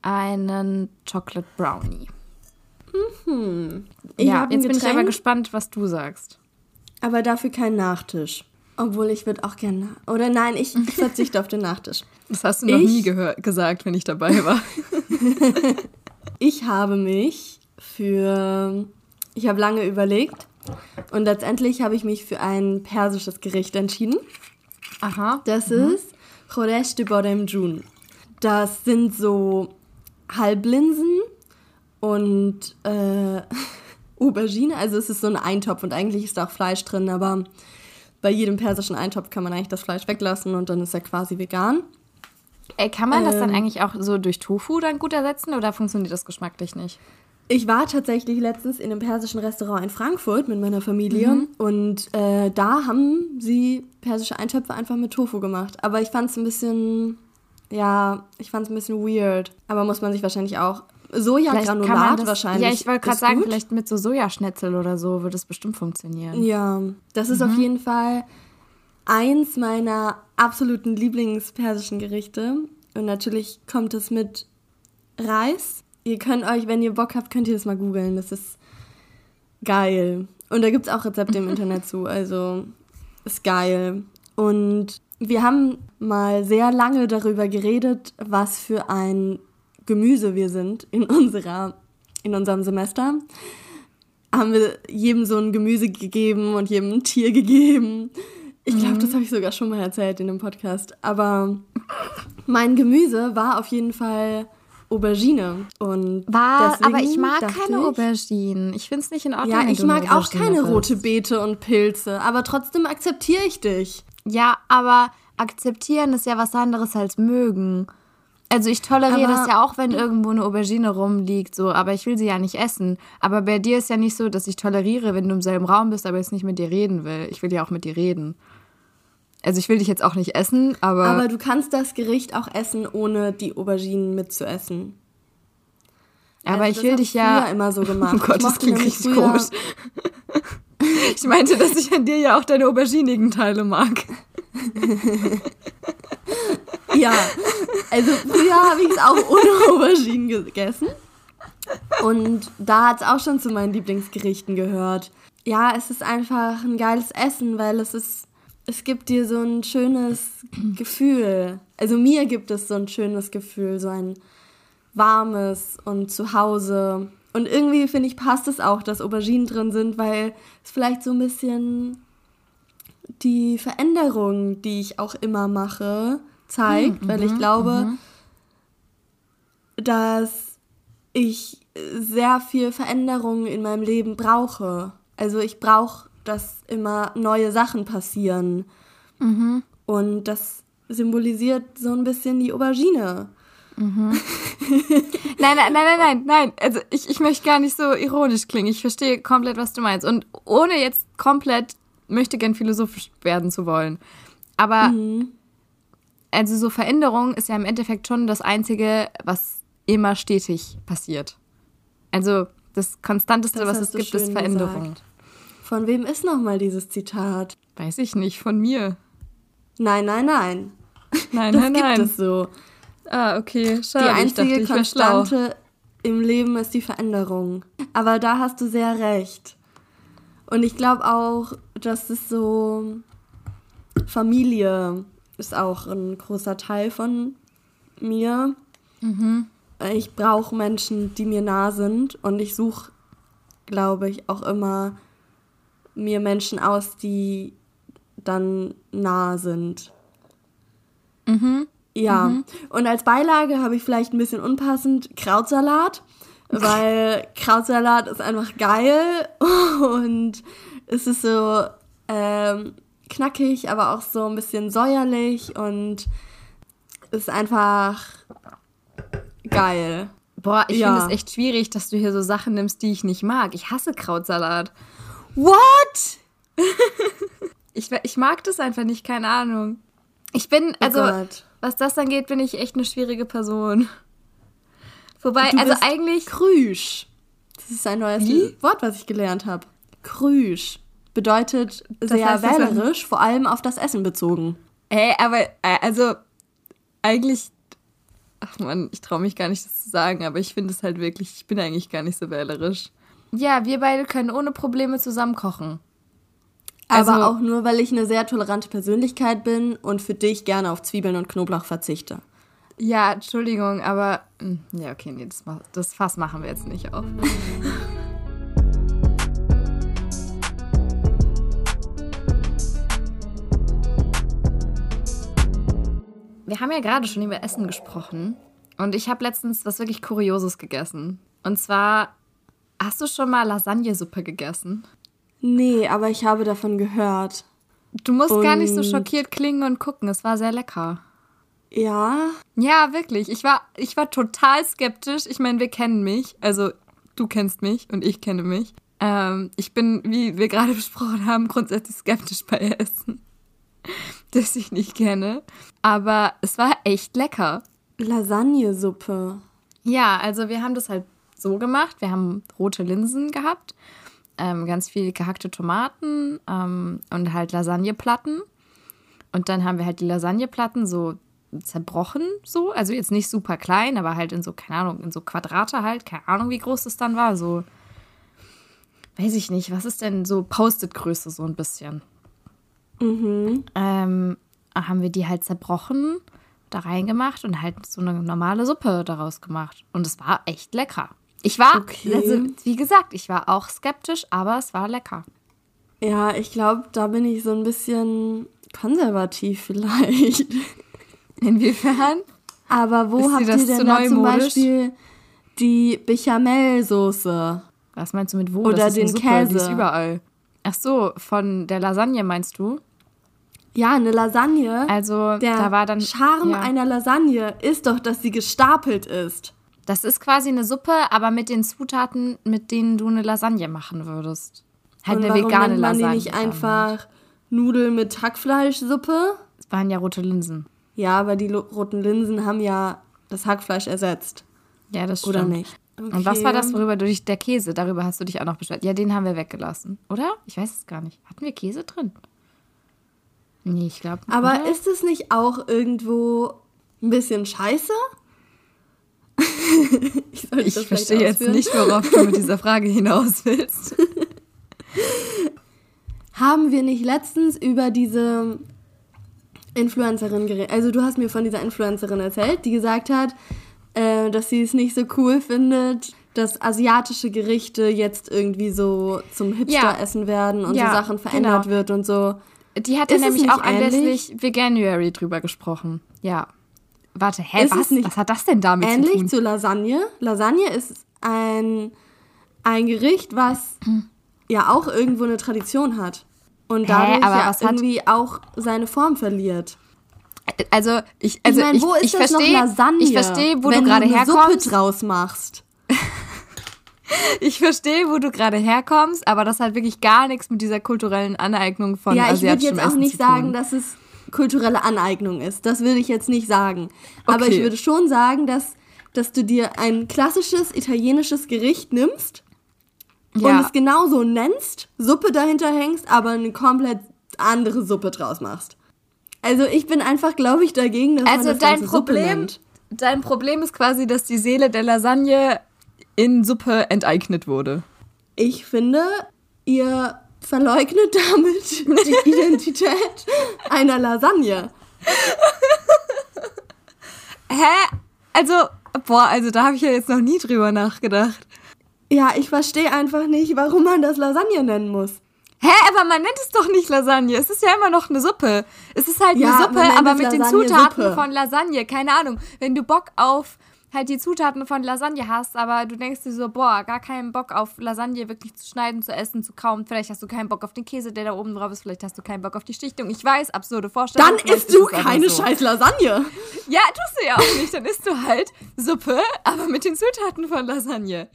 einen Chocolate Brownie. Mhm. ja, jetzt bin ich aber gespannt, was du sagst. Aber dafür kein Nachtisch. Obwohl ich würde auch gerne. Oder nein, ich verzichte auf den Nachtisch. Das hast du noch ich, nie gesagt, wenn ich dabei war. ich habe mich für. Ich habe lange überlegt und letztendlich habe ich mich für ein persisches Gericht entschieden. Aha. Das mhm. ist Choresh de Bodem Jun. Das sind so Halblinsen und äh, Aubergine. Also es ist so ein Eintopf und eigentlich ist da auch Fleisch drin, aber bei jedem persischen Eintopf kann man eigentlich das Fleisch weglassen und dann ist er quasi vegan. Ey, kann man ähm, das dann ähm. eigentlich auch so durch Tofu dann gut ersetzen oder funktioniert das geschmacklich nicht? Ich war tatsächlich letztens in einem persischen Restaurant in Frankfurt mit meiner Familie mhm. und äh, da haben sie persische Eintöpfe einfach mit Tofu gemacht. Aber ich fand es ein bisschen, ja, ich fand es ein bisschen weird. Aber muss man sich wahrscheinlich auch Sojagranulat wahrscheinlich. Ja, ich wollte gerade sagen, gut. vielleicht mit so Sojaschnetzel oder so würde es bestimmt funktionieren. Ja, das ist mhm. auf jeden Fall eins meiner absoluten Lieblingspersischen Gerichte. Und natürlich kommt es mit Reis. Ihr könnt euch, wenn ihr Bock habt, könnt ihr das mal googeln. Das ist geil. Und da gibt es auch Rezepte im Internet zu. Also ist geil. Und wir haben mal sehr lange darüber geredet, was für ein Gemüse wir sind in, unserer, in unserem Semester, haben wir jedem so ein Gemüse gegeben und jedem ein Tier gegeben. Ich glaube, mhm. das habe ich sogar schon mal erzählt in dem Podcast. Aber mein Gemüse war auf jeden Fall Aubergine. Und war, aber ich mag keine ich, Auberginen. Ich finde es nicht in Ordnung. Ja, ich mag auch keine rote Beete und Pilze. Aber trotzdem akzeptiere ich dich. Ja, aber akzeptieren ist ja was anderes als mögen. Also ich toleriere aber das ja auch, wenn irgendwo eine Aubergine rumliegt, so, aber ich will sie ja nicht essen. Aber bei dir ist ja nicht so, dass ich toleriere, wenn du im selben Raum bist, aber jetzt nicht mit dir reden will. Ich will ja auch mit dir reden. Also ich will dich jetzt auch nicht essen, aber. Aber du kannst das Gericht auch essen, ohne die Auberginen mitzuessen. Aber Also ich will dich ich ja. immer so gemacht. Oh Gott, das klingt richtig früher- komisch. Ich meinte, dass ich an dir ja auch deine auberginigen Teile mag. Ja, also früher habe ich es auch ohne Auberginen gegessen. Und da hat es auch schon zu meinen Lieblingsgerichten gehört. Ja, es ist einfach ein geiles Essen, weil es ist, es gibt dir so ein schönes Gefühl. Also mir gibt es so ein schönes Gefühl, so ein warmes und zu Hause. Und irgendwie finde ich, passt es auch, dass Auberginen drin sind, weil es vielleicht so ein bisschen die Veränderung, die ich auch immer mache, zeigt, weil ich glaube, dass ich sehr viel Veränderung in meinem Leben brauche. Also ich brauche, dass immer neue Sachen passieren. Und das symbolisiert so ein bisschen die Aubergine. Nein, nein, nein, nein, nein, nein. Also ich, ich möchte gar nicht so ironisch klingen. Ich verstehe komplett, was du meinst. Und ohne jetzt komplett möchte gern philosophisch werden zu wollen. Aber also so Veränderung ist ja im Endeffekt schon das Einzige, was immer stetig passiert. Also das Konstanteste, Das was es gibt, ist Veränderung. gesagt. Von wem ist nochmal dieses Zitat? Weiß ich nicht, von mir. Nein, nein, nein. Nein, Das nein, gibt nein. es so. Ah, okay, Die schade. ich einzige dachte, ich wäre schlau. Konstante im Leben ist die Veränderung. Aber da hast du sehr recht. Und ich glaube auch, dass es so Familie ist auch ein großer Teil von mir. Ich brauche Menschen, die mir nah sind und ich suche, glaube ich, auch immer mir Menschen aus, die dann nah sind. Ja, und als Beilage habe ich vielleicht ein bisschen unpassend Krautsalat, weil Krautsalat ist einfach geil und es ist so ähm, knackig, aber auch so ein bisschen säuerlich und ist einfach geil. Boah, ich Ja. finde es echt schwierig, dass du hier so Sachen nimmst, die ich nicht mag. Ich hasse Krautsalat. What? Ich, ich mag das einfach nicht, keine Ahnung. Ich bin, also, oh was das angeht, bin ich echt eine schwierige Person. Wobei, Du also eigentlich. Krüsch. Das ist ein neues Wie? Wort, was ich gelernt habe. Krüsch. Bedeutet sehr heißt, das wählerisch, vor allem auf das Essen bezogen. Ey, aber, äh, also, eigentlich. Ach man, ich traue mich gar nicht, das zu sagen, aber ich finde es halt wirklich, ich bin eigentlich gar nicht so wählerisch. Ja, wir beide können ohne Probleme zusammen kochen. Also- Aber auch nur, weil ich eine sehr tolerante Persönlichkeit bin und für dich gerne auf Zwiebeln und Knoblauch verzichte. Ja, Entschuldigung, aber. hm, Ja, okay, nee, das, das Fass machen wir jetzt nicht auf. Wir haben ja gerade schon über Essen gesprochen und ich habe letztens was wirklich Kurioses gegessen. Und zwar, hast du schon mal Lasagnesuppe gegessen? Nee, aber ich habe davon gehört. Du musst gar nicht so Und- schockiert klingen und gucken, es war sehr lecker. Ja, Ja, wirklich. Ich war, ich war total skeptisch. Ich meine, wir kennen mich. Also, du kennst mich und ich kenne mich. Ähm, ich bin, wie wir gerade besprochen haben, grundsätzlich skeptisch bei Essen, das ich nicht kenne. Aber es war echt lecker. Lasagnesuppe. Ja, also wir haben das halt so gemacht. Wir haben rote Linsen gehabt, ähm, ganz viel gehackte Tomaten ähm, und halt Lasagneplatten. Und dann haben wir halt die Lasagneplatten so zerbrochen, so. Also jetzt nicht super klein, aber halt in so, keine Ahnung, in so Quadrate halt. Keine Ahnung, wie groß das dann war. So, weiß ich nicht, was ist denn so Post-it-Größe so ein bisschen. Mhm. Ähm, haben wir die halt zerbrochen, da reingemacht und halt so eine normale Suppe daraus gemacht. Und es war echt lecker. Ich war, Okay. also wie gesagt, ich war auch skeptisch, aber es war lecker. Ja, ich glaube, da bin ich so ein bisschen konservativ vielleicht. Inwiefern? Aber wo Ist habt ihr denn da zum? Beispiel die Bechamelsoße? Was meinst du mit wo? Oder den Suppe, Die ist Käse. überall. Ach so, von der Lasagne meinst du? Ja, eine Lasagne. Also, Der da war dann. Charme ja. einer Lasagne ist doch, dass sie gestapelt ist. Das ist quasi eine Suppe, aber mit den Zutaten, mit denen du eine Lasagne machen würdest. Halt Und eine warum vegane nennt man Lasagne. die nicht einfach Nudeln mit Hackfleischsuppe? Es waren ja rote Linsen. Ja, aber die roten Linsen haben ja das Hackfleisch ersetzt. Ja, das stimmt. Oder nicht? Okay. Und was war das, worüber du dich, der Käse, darüber hast du dich auch noch beschwert. Ja, den haben wir weggelassen, oder? Ich weiß es gar nicht. Hatten wir Käse drin? Nee, ich glaube nicht. Aber oder? ist es nicht auch irgendwo ein bisschen scheiße? ich, ich verstehe jetzt nicht, worauf du mit dieser Frage hinaus willst. Haben wir nicht letztens über diese Influencerin geredet? Also du hast mir von dieser Influencerin erzählt, die gesagt hat, äh, dass sie es nicht so cool findet, dass asiatische Gerichte jetzt irgendwie so zum Hipster-Essen ja. werden und ja, so Sachen verändert genau. wird und so. Die hat ja nämlich auch anlässlich Veganuary drüber gesprochen. Ja. Warte, hä, ist was? was hat das denn damit zu tun? Ähnlich zu Lasagne. Lasagne ist ein, ein Gericht, was ja auch irgendwo eine Tradition hat. Und dadurch ja irgendwie auch seine Form verliert. Also ich, also ich, mein, wo ich, ist ich das versteh, noch Lasagne? Ich verstehe, wo du gerade herkommst. Suppe draus machst. ich verstehe, wo du gerade herkommst, aber das hat wirklich gar nichts mit dieser kulturellen Aneignung von ja, asiatischem Ja, ich würde jetzt auch nicht sagen, dass es kulturelle Aneignung ist. Das würde ich jetzt nicht sagen. Okay. Aber ich würde schon sagen, dass, dass du dir ein klassisches italienisches Gericht nimmst ja. und es genauso nennst, Suppe dahinter hängst, aber eine komplett andere Suppe draus machst. Also ich bin einfach, glaube ich, dagegen, dass also man das dein Problem, dein Problem ist quasi, dass die Seele der Lasagne in Suppe enteignet wurde. Ich finde, ihr verleugnet damit die Identität einer Lasagne. Hä? Also, boah, also da habe ich ja jetzt noch nie drüber nachgedacht. Ja, ich verstehe einfach nicht, warum man das Lasagne nennen muss. Hä, aber man nennt es doch nicht Lasagne. Es ist ja immer noch eine Suppe. Es ist halt ja, eine Suppe, aber mit Lasagne den Zutaten Suppe. von Lasagne. Keine Ahnung. Wenn du Bock auf halt die Zutaten von Lasagne hast, aber du denkst dir so, boah, gar keinen Bock auf Lasagne wirklich zu schneiden, zu essen, zu kauen. Vielleicht hast du keinen Bock auf den Käse, der da oben drauf ist. Vielleicht hast du keinen Bock auf die Stichtung. Ich weiß, absurde Vorstellungen. Dann isst du keine so. scheiß Lasagne. Ja, tust du ja auch nicht. Dann isst du halt Suppe, aber mit den Zutaten von Lasagne.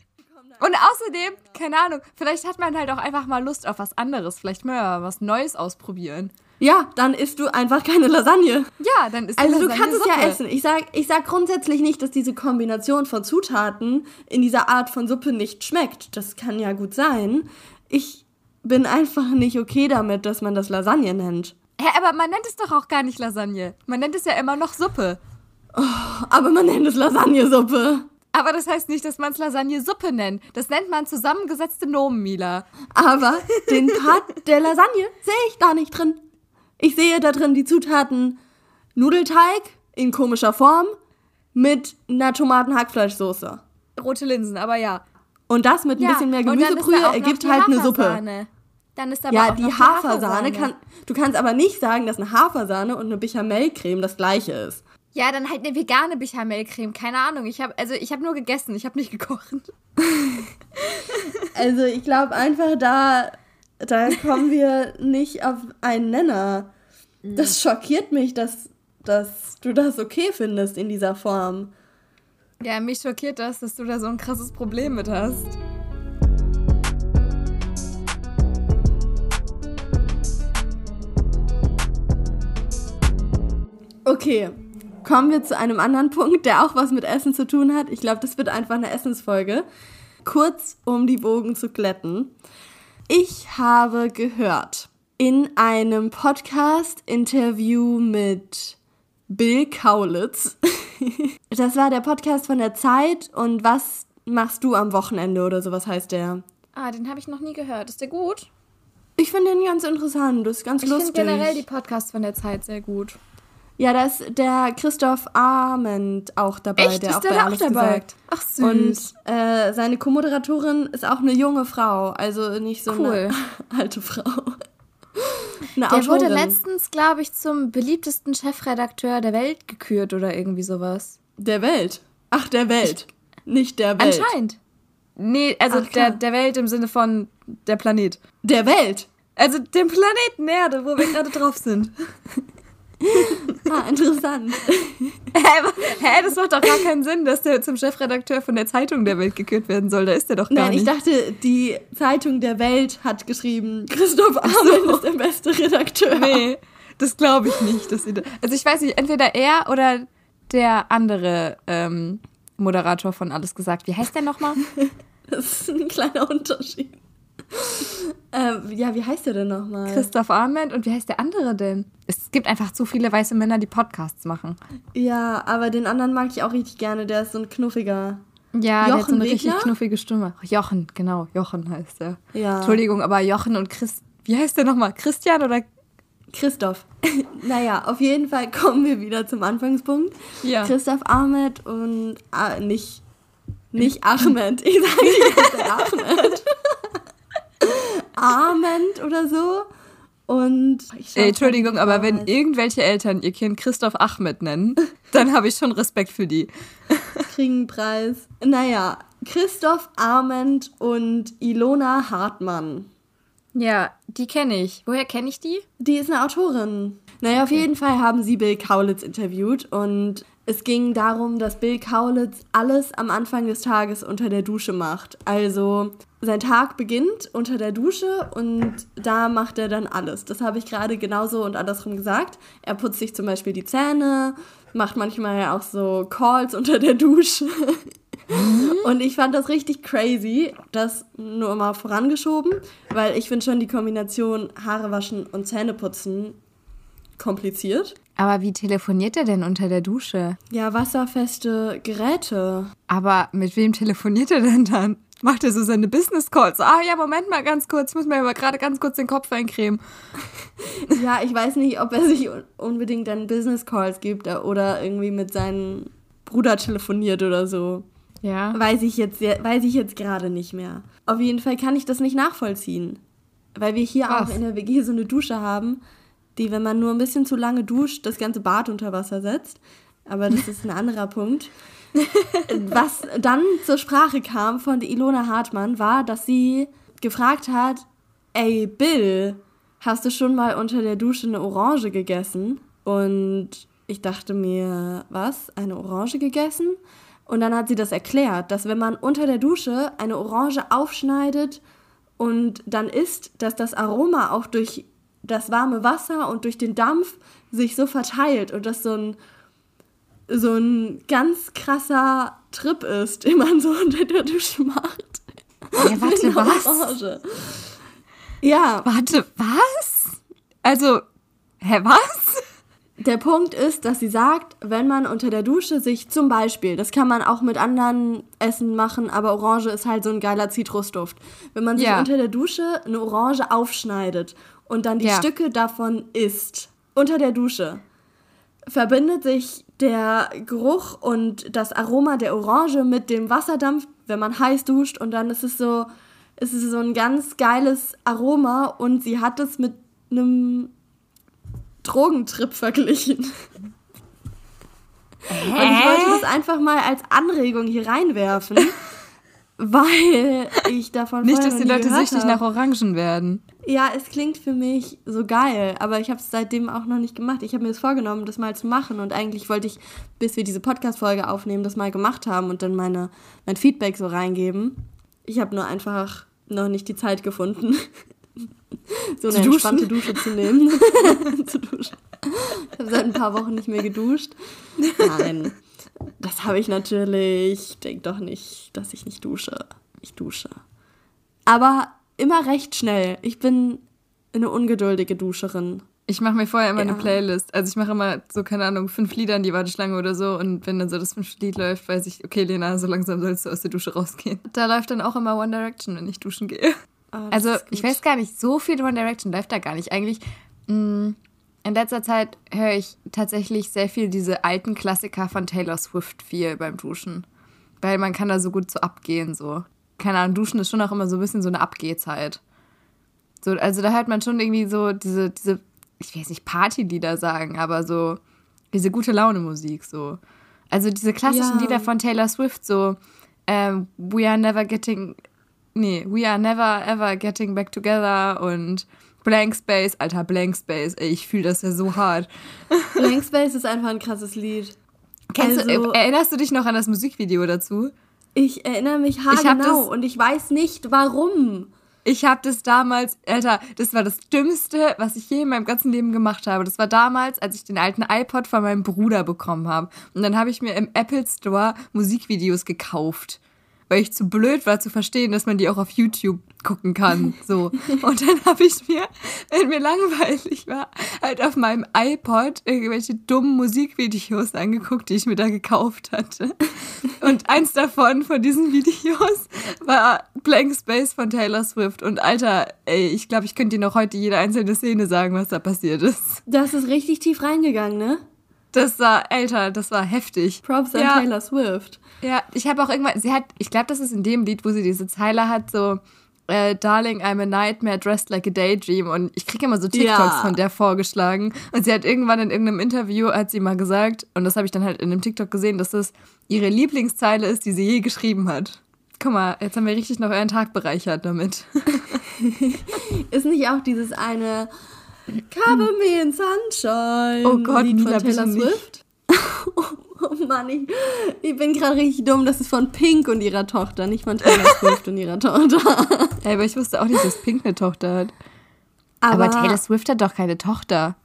Und außerdem, keine Ahnung, vielleicht hat man halt auch einfach mal Lust auf was anderes. Vielleicht mal was Neues ausprobieren. Ja, dann isst du einfach keine Lasagne. Ja, dann isst du Also du kannst es ja essen. Ich sag, ich sag grundsätzlich nicht, dass diese Kombination von Zutaten in dieser Art von Suppe nicht schmeckt. Das kann ja gut sein. Ich bin einfach nicht okay damit, dass man das Lasagne nennt. Hä, aber man nennt es doch auch gar nicht Lasagne. Man nennt es ja immer noch Suppe. Oh, aber man nennt es Lasagnesuppe. Aber das heißt nicht, dass man es Lasagne-Suppe nennt. Das nennt man zusammengesetzte Nomen, Mila. Aber den Part der Lasagne sehe ich da nicht drin. Ich sehe da drin die Zutaten Nudelteig in komischer Form mit einer Tomaten-Hackfleischsoße. Rote Linsen, aber ja. Und das mit ein ja, bisschen mehr Gemüsebrühe ergibt halt eine Suppe. Dann ist aber ja, die, die Hafersahne, kann, du kannst aber nicht sagen, dass eine Hafersahne und eine Bechamelcreme das gleiche ist. Ja, dann halt eine vegane Bechamelcreme. Keine Ahnung. Ich habe also ich habe nur gegessen. Ich habe nicht gekocht. also ich glaube einfach da da kommen wir nicht auf einen Nenner. Das schockiert mich, dass dass du das okay findest in dieser Form. Ja, mich schockiert das, dass du da so ein krasses Problem mit hast. Okay, kommen wir zu einem anderen Punkt, der auch was mit Essen zu tun hat. Ich glaube, das wird einfach eine Essensfolge. Kurz, um die Bogen zu glätten. Ich habe gehört in einem Podcast-Interview mit Bill Kaulitz. das war der Podcast von der Zeit und was machst du am Wochenende oder sowas heißt der. Ah, den habe ich noch nie gehört. Ist der gut? Ich finde den ganz interessant, das ist ganz ich lustig. Ich finde generell die Podcasts von der Zeit sehr gut. Ja, da ist der Christoph Arment auch dabei, Echt? der ist auch der bei alles dabei? gesagt. Ach süß. Und äh, seine Co-Moderatorin ist auch eine junge Frau, also nicht so cool. eine alte Frau. Eine der Autorin. wurde letztens, glaube ich, zum beliebtesten Chefredakteur der Welt gekürt oder irgendwie sowas. Der Welt? Ach, der Welt. Ich, nicht der Welt. Anscheinend. Nee, also Ach, der, der Welt im Sinne von der Planet. Der Welt? Also dem Planeten Erde, wo wir gerade drauf sind. ah, interessant. Hä, hä, das macht doch gar keinen Sinn, dass der zum Chefredakteur von der Zeitung der Welt gekürt werden soll. Da ist der doch gar Nein, nicht. Nein, ich dachte, die Zeitung der Welt hat geschrieben, Christoph Arment so. ist der beste Redakteur. Nee, das glaube ich nicht. Dass da also ich weiß nicht, entweder er oder der andere ähm, Moderator von Alles gesagt. Wie heißt der nochmal? das ist ein kleiner Unterschied. Ähm, ja, wie heißt der denn nochmal? Christoph Arment und wie heißt der andere denn? Es gibt einfach zu viele weiße Männer, die Podcasts machen. Ja, aber den anderen mag ich auch richtig gerne. Der ist so ein knuffiger. Ja, Jochen der hat so eine Wegner? richtig knuffige Stimme. Jochen, genau, Jochen heißt er. Ja. Entschuldigung, aber Jochen und Chris. Wie heißt der nochmal? Christian oder Christoph. naja, auf jeden Fall kommen wir wieder zum Anfangspunkt. Ja. Christoph Ahmed und äh, nicht, nicht Ahmed. Ich sage jetzt Ahmed. Ahmed oder so. Und Ey, Entschuldigung, aber wenn irgendwelche Eltern ihr Kind Christoph Ahmed nennen, dann habe ich schon Respekt für die. Kriegen einen Preis. Naja, Christoph Ahmed und Ilona Hartmann. Ja, die kenne ich. Woher kenne ich die? Die ist eine Autorin. Naja, auf okay. jeden Fall haben sie Bill Kaulitz interviewt und es ging darum, dass Bill Kaulitz alles am Anfang des Tages unter der Dusche macht. Also sein Tag beginnt unter der Dusche und da macht er dann alles. Das habe ich gerade genauso und andersrum gesagt. Er putzt sich zum Beispiel die Zähne, macht manchmal auch so Calls unter der Dusche. Mhm. Und ich fand das richtig crazy, das nur mal vorangeschoben, weil ich finde schon die Kombination Haare waschen und Zähne putzen kompliziert. Aber wie telefoniert er denn unter der Dusche? Ja, wasserfeste Geräte. Aber mit wem telefoniert er denn dann? Macht er so seine Business Calls? Ah ja, Moment mal ganz kurz, ich muss mir aber gerade ganz kurz den Kopf eincremen. ja, ich weiß nicht, ob er sich unbedingt dann Business Calls gibt oder irgendwie mit seinem Bruder telefoniert oder so. Ja. Weiß ich jetzt, weiß ich jetzt gerade nicht mehr. Auf jeden Fall kann ich das nicht nachvollziehen. Weil wir hier Was? auch in der WG so eine Dusche haben, die, wenn man nur ein bisschen zu lange duscht, das ganze Bad unter Wasser setzt. Aber das ist ein anderer Punkt. Was dann zur Sprache kam von Ilona Hartmann, war, dass sie gefragt hat, ey Bill, hast du schon mal unter der Dusche eine Orange gegessen? Und ich dachte mir, was? Eine Orange gegessen? Und dann hat sie das erklärt, dass wenn man unter der Dusche eine Orange aufschneidet und dann isst, dass das Aroma auch durch das warme Wasser und durch den Dampf sich so verteilt und das so ein, so ein ganz krasser Trip ist, den man so unter der Dusche macht. Ja, warte, was? Orange. Ja. Warte, was? Also, hä, was? Der Punkt ist, dass sie sagt, wenn man unter der Dusche sich zum Beispiel, das kann man auch mit anderen Essen machen, aber Orange ist halt so ein geiler Zitrusduft. Wenn man sich ja. unter der Dusche eine Orange aufschneidet und dann die ja. Stücke davon isst, unter der Dusche, verbindet sich der Geruch und das Aroma der Orange mit dem Wasserdampf, wenn man heiß duscht und dann ist es so, ist es so ein ganz geiles Aroma und sie hat es mit einem Drogentrip verglichen. Hä? Und ich wollte das einfach mal als Anregung hier reinwerfen, weil ich davon Nicht, dass die Leute süchtig nach Orangen werden. Ja, es klingt für mich so geil, aber ich habe es seitdem auch noch nicht gemacht. Ich habe mir das vorgenommen, das mal zu machen und eigentlich wollte ich, bis wir diese Podcast-Folge aufnehmen, das mal gemacht haben und dann meine, mein Feedback so reingeben. Ich habe nur einfach noch nicht die Zeit gefunden. so eine entspannte Dusche zu nehmen. zu duschen. Ich habe seit ein paar Wochen nicht mehr geduscht. Nein, das habe ich natürlich. Ich denke doch nicht, dass ich nicht dusche. Ich dusche. Aber immer recht schnell. Ich bin eine ungeduldige Duscherin. Ich mache mir vorher immer ja. eine Playlist. Also ich mache immer so, keine Ahnung, fünf Lieder in die Warteschlange oder so. Und wenn dann so das fünfte Lied läuft, weiß ich, okay, Lena, so langsam sollst du aus der Dusche rausgehen. Da läuft dann auch immer One Direction, wenn ich duschen gehe. Oh, also ich weiß gar nicht, so viel One Direction läuft da gar nicht. Eigentlich, mh, mm, in letzter Zeit höre ich tatsächlich sehr viel diese alten Klassiker von Taylor Swift viel beim Duschen. Weil man kann da so gut so abgehen, so. Keine Ahnung, Duschen ist schon auch immer so ein bisschen so eine Abgehzeit. So, also da hört man schon irgendwie so diese, diese, ich weiß nicht, Partylieder sagen, aber so diese gute Laune Musik, so. Also diese klassischen ja. Lieder von Taylor Swift, so ähm, We Are Never Getting nee, We Are Never Ever Getting Back Together und Blank Space, alter Blank Space, ey, ich fühle das ja so hart. Blank Space ist einfach ein krasses Lied. Kennst also, du, erinnerst du dich noch an das Musikvideo dazu? Ich erinnere mich haargenau und ich weiß nicht warum. Ich habe das damals, Alter, das war das Dümmste, was ich je in meinem ganzen Leben gemacht habe. Das war damals, als ich den alten iPod von meinem Bruder bekommen habe. Und dann habe ich mir im Apple Store Musikvideos gekauft weil ich zu blöd war zu verstehen, dass man die auch auf YouTube gucken kann. So. Und dann habe ich mir, wenn mir langweilig war, halt auf meinem iPod irgendwelche dummen Musikvideos angeguckt, die ich mir da gekauft hatte. Und eins davon, von diesen Videos, war Blank Space von Taylor Swift. Und Alter, ey, ich glaube, ich könnte dir noch heute jede einzelne Szene sagen, was da passiert ist. Das ist richtig tief reingegangen, ne? Das war, älter, das war heftig. Props an ja. Taylor Swift. Ja, ich habe auch irgendwann, sie hat, ich glaube, das ist in dem Lied, wo sie diese Zeile hat, so, äh, Darling, I'm a nightmare dressed like a daydream. Und ich kriege immer so TikToks ja. von der vorgeschlagen. Und sie hat irgendwann in irgendeinem Interview, hat sie mal gesagt, und das habe ich dann halt in einem TikTok gesehen, dass das ihre Lieblingszeile ist, die sie je geschrieben hat. Guck mal, jetzt haben wir richtig noch euren Tag bereichert damit. ist nicht auch dieses eine Cover Me in Sunshine. Oh Gott, Lied von Taylor Swift. oh Mann, ich, ich bin gerade richtig dumm. Das ist von Pink und ihrer Tochter, nicht von Taylor Swift und ihrer Tochter. Ey, aber ich wusste auch nicht, dass Pink eine Tochter hat. Aber, aber Taylor Swift hat doch keine Tochter.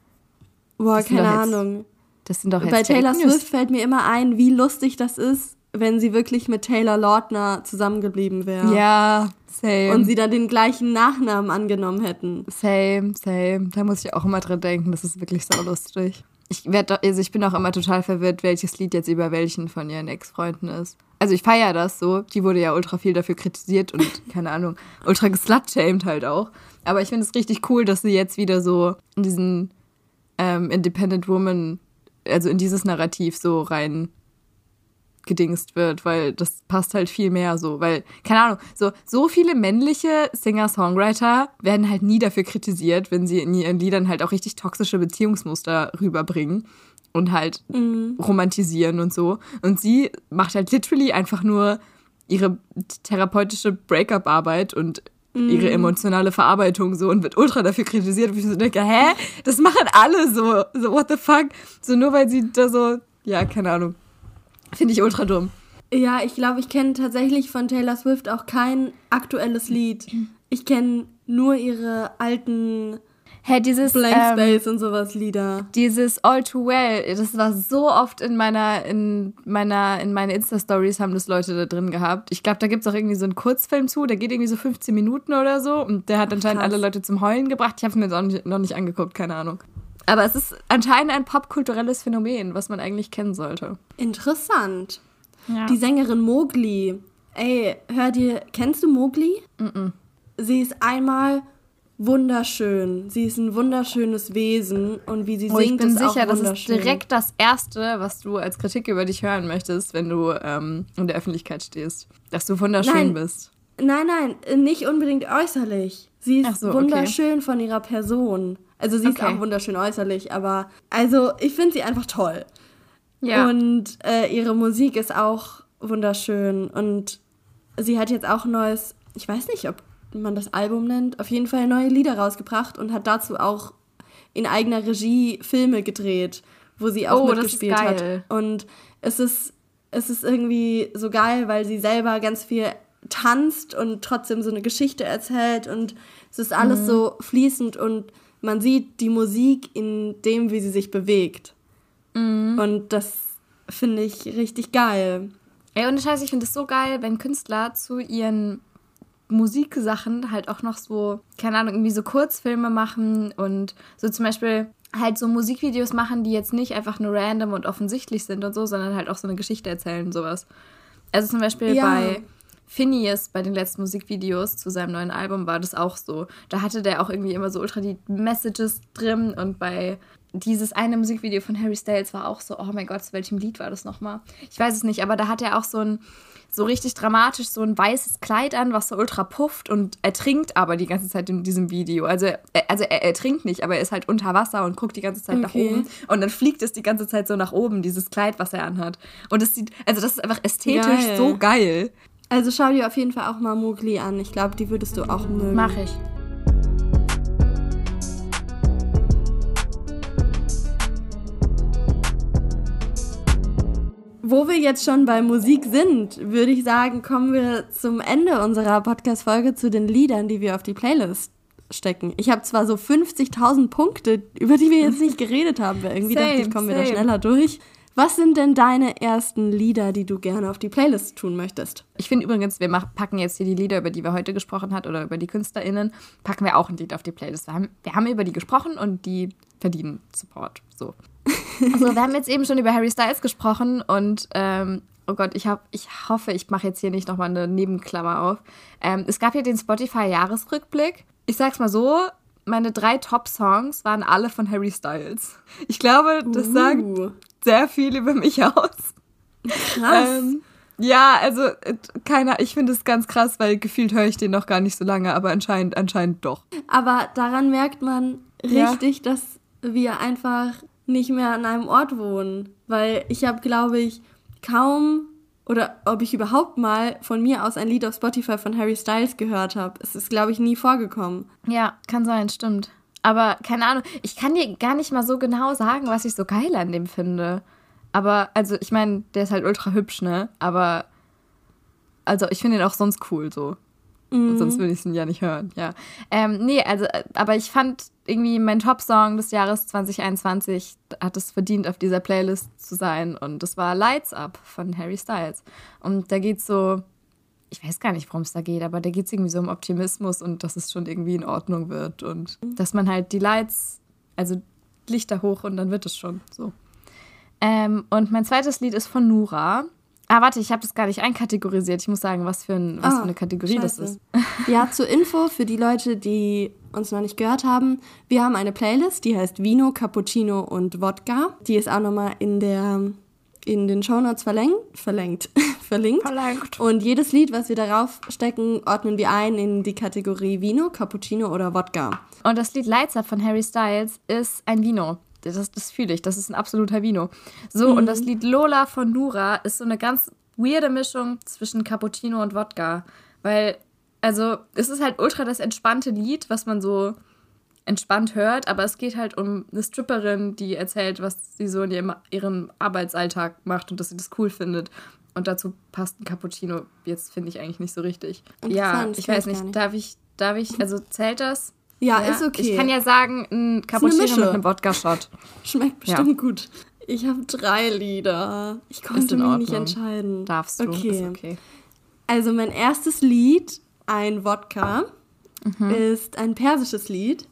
Boah, keine Ahnung. das sind doch jetzt Bei Taylor Swift fällt mir immer ein, wie lustig das ist, wenn sie wirklich mit Taylor Lautner zusammengeblieben wäre. Ja, Same. Und sie dann den gleichen Nachnamen angenommen hätten. Same, same. Da muss ich auch immer dran denken. Das ist wirklich so lustig. Ich, werd, also ich bin auch immer total verwirrt, welches Lied jetzt über welchen von ihren Ex-Freunden ist. Also ich feiere das so. Die wurde ja ultra viel dafür kritisiert und, keine Ahnung, ultra geslutshamed halt auch. Aber ich finde es richtig cool, dass sie jetzt wieder so in diesen ähm, Independent Woman, also in dieses Narrativ so rein gedingst wird, weil das passt halt viel mehr so, weil, keine Ahnung, so, so viele männliche Singer-Songwriter werden halt nie dafür kritisiert, wenn sie in ihren Liedern halt auch richtig toxische Beziehungsmuster rüberbringen und halt mhm. romantisieren und so. Und sie macht halt literally einfach nur ihre therapeutische Breakup-Arbeit und ihre mhm. emotionale Verarbeitung so und wird ultra dafür kritisiert, wo ich so denke, hä? Das machen alle so. So, what the fuck? So nur weil sie da so, ja, keine Ahnung. Finde ich ultra dumm. Ja, ich glaube, ich kenne tatsächlich von Taylor Swift auch kein aktuelles Lied. Ich kenne nur ihre alten hey, dieses Blank ähm, Space und sowas Lieder. Dieses All Too Well, das war so oft in meiner in meiner in meine Insta Stories haben das Leute da drin gehabt. Ich glaube, da gibt es auch irgendwie so einen Kurzfilm zu, der geht irgendwie so 15 Minuten oder so und der hat anscheinend Krass. alle Leute zum Heulen gebracht. Ich habe es mir jetzt auch nicht, noch nicht angeguckt, keine Ahnung. Aber es ist anscheinend ein popkulturelles Phänomen, was man eigentlich kennen sollte. Interessant. Ja. Die Sängerin Mowgli. Ey, hör dir, kennst du Mowgli? Mm, -mm. Sie ist einmal wunderschön. Sie ist ein wunderschönes Wesen und wie sie oh, singt, ist sicher, auch wunderschön. Ich bin sicher, das ist direkt das Erste, was du als Kritik über dich hören möchtest, wenn du ähm, in der Öffentlichkeit stehst. Dass du wunderschön nein, bist. Nein, nein, nicht unbedingt äußerlich. Sie ist so, wunderschön okay. von ihrer Person. Also sie okay. ist auch wunderschön äußerlich, aber also ich finde sie einfach toll. Ja. Und äh, ihre Musik ist auch wunderschön und sie hat jetzt auch ein neues, ich weiß nicht, ob man das Album nennt, auf jeden Fall neue Lieder rausgebracht und hat dazu auch in eigener Regie Filme gedreht, wo sie auch oh, mitgespielt hat. Und es ist es ist irgendwie so geil, weil sie selber ganz viel tanzt und trotzdem so eine Geschichte erzählt und es ist alles mhm. so fließend und man sieht die Musik in dem, wie sie sich bewegt. Mhm. Und das finde ich richtig geil. Ey, und Scheiße, ich finde es so geil, wenn Künstler zu ihren Musiksachen halt auch noch so, keine Ahnung, irgendwie so Kurzfilme machen und so zum Beispiel halt so Musikvideos machen, die jetzt nicht einfach nur random und offensichtlich sind und so, sondern halt auch so eine Geschichte erzählen und sowas. Also zum Beispiel ja. bei Phineas bei den letzten Musikvideos zu seinem neuen Album war das auch so. Da hatte der auch irgendwie immer so ultra die Messages drin und bei dieses eine Musikvideo von Harry Styles war auch so, oh mein Gott, zu welchem Lied war das nochmal? Ich weiß es nicht, aber da hat er auch so ein, so richtig dramatisch so ein weißes Kleid an, was so ultra pufft und er trinkt aber die ganze Zeit in diesem Video. Also, er, also er, er trinkt nicht, aber er ist halt unter Wasser und guckt die ganze Zeit okay. nach oben und dann fliegt es die ganze Zeit so nach oben, dieses Kleid, was er anhat. Und es sieht, also das ist einfach ästhetisch geil. so geil. Also schau dir auf jeden Fall auch mal Mowgli an. Ich glaube, die würdest du auch mögen. Mach ich. wo wir jetzt schon bei Musik sind, würde ich sagen, kommen wir zum Ende unserer Podcast-Folge zu den Liedern, die wir auf die Playlist stecken. Ich habe zwar so 50.000 Punkte, über die wir jetzt nicht geredet haben, weil irgendwie same, dachte ich, kommen wir da schneller durch. Was sind denn deine ersten Lieder, die du gerne auf die Playlist tun möchtest? Ich finde übrigens, wir packen jetzt hier die Lieder, über die wir heute gesprochen haben oder über die KünstlerInnen, packen wir auch ein Lied auf die Playlist. Wir haben, wir haben über die gesprochen und die verdienen Support. So. Also, wir haben jetzt eben schon über Harry Styles gesprochen und ähm, oh Gott, ich, hab, ich hoffe, ich mache jetzt hier nicht nochmal eine Nebenklammer auf. Ähm, es gab hier den Spotify-Jahresrückblick. Ich sag's mal so, meine drei Top-Songs waren alle von Harry Styles. Ich glaube, das uh. sagt sehr viel über mich aus. Krass. Ähm, ja, also äh, keiner, ich finde es ganz krass, weil gefühlt höre ich den noch gar nicht so lange, aber anscheinend, anscheinend doch. Aber daran merkt man richtig, ja. dass wir einfach nicht mehr an einem Ort wohnen. Weil ich habe, glaube ich, kaum oder ob ich überhaupt mal von mir aus ein Lied auf Spotify von Harry Styles gehört habe. Es ist, glaube ich, nie vorgekommen. Ja, kann sein, stimmt. Aber keine Ahnung, ich kann dir gar nicht mal so genau sagen, was ich so geil an dem finde. Aber, also, ich meine, der ist halt ultra hübsch, ne? Aber, also, ich finde ihn auch sonst cool, so. Mhm. Sonst würde ich ihn ja nicht hören, ja. Ähm, nee, also, äh, aber ich fand irgendwie mein Top-Song des Jahres 2021 hat es verdient, auf dieser Playlist zu sein. Und das war Lights Up von Harry Styles. Und da geht so, ich weiß gar nicht, worum es da geht, aber da geht es irgendwie so um Optimismus und dass es schon irgendwie in Ordnung wird. Und mhm. dass man halt die Lights, also Lichter hoch und dann wird es schon so. Ähm, und mein zweites Lied ist von Nura. Ah, warte, ich habe das gar nicht einkategorisiert. Ich muss sagen, was für, ein, was oh, für eine Kategorie Scheiße. das ist. Ja, zur Info für die Leute, die uns noch nicht gehört haben. Wir haben eine Playlist, die heißt Vino, Cappuccino und Wodka. Die ist auch nochmal in der in den Shownotes verlängert, verlinkt, verlinkt. Verlangt. Und jedes Lied, was wir darauf stecken, ordnen wir ein in die Kategorie Vino, Cappuccino oder Wodka. Und das Lied Lights Up von Harry Styles ist ein Vino. Das, das fühle ich. Das ist ein absoluter Vino. So, mhm. und das Lied Lola von Nura ist so eine ganz weirde Mischung zwischen Cappuccino und Wodka. Weil, also, es ist halt ultra das entspannte Lied, was man so entspannt hört, aber es geht halt um eine Stripperin, die erzählt, was sie so in ihrem, ihrem Arbeitsalltag macht und dass sie das cool findet. Und dazu passt ein Cappuccino jetzt, finde ich eigentlich nicht so richtig. Ja, ich weiß nicht, nicht, darf ich, darf ich, also zählt das? Ja, ja, ist okay. Ich kann ja sagen, ein Cappuccino mit einem Wodka-Shot. Schmeckt bestimmt ja. gut. Ich habe drei Lieder. Ich konnte mich nicht entscheiden. Darfst du, okay. Okay. Also mein erstes Lied, ein Wodka, mhm. ist ein persisches Lied.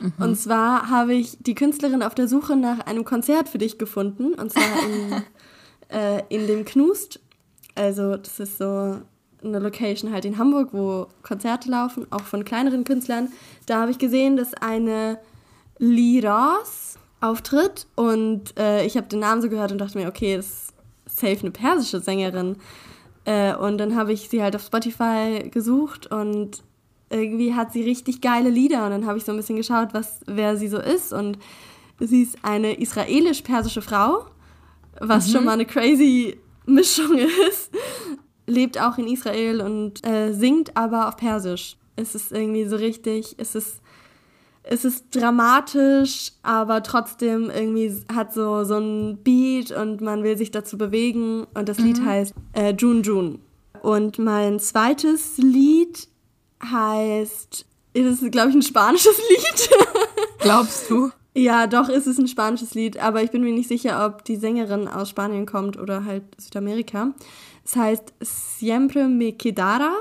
Mhm. Und zwar habe ich die Künstlerin auf der Suche nach einem Konzert für dich gefunden. Und zwar in, äh, in dem Knust. Also das ist so eine Location halt in Hamburg, wo Konzerte laufen, auch von kleineren Künstlern. Da habe ich gesehen, dass eine Liras auftritt und äh, ich habe den Namen so gehört und dachte mir, okay, das ist safe eine persische Sängerin. Äh, und dann habe ich sie halt auf Spotify gesucht und irgendwie hat sie richtig geile Lieder und dann habe ich so ein bisschen geschaut, was, wer sie so ist und sie ist eine israelisch-persische Frau, was mhm. schon mal eine crazy Mischung ist lebt auch in Israel und äh, singt aber auf Persisch. Es ist irgendwie so richtig, es ist, es ist dramatisch, aber trotzdem irgendwie hat so, so ein Beat und man will sich dazu bewegen. Und das mhm. Lied heißt äh, Jun Jun. Und mein zweites Lied heißt, es ist, glaube ich, ein spanisches Lied. Glaubst du? Ja, doch, ist es ein spanisches Lied, aber ich bin mir nicht sicher, ob die Sängerin aus Spanien kommt oder halt Südamerika. Es heißt Siempre me quedara.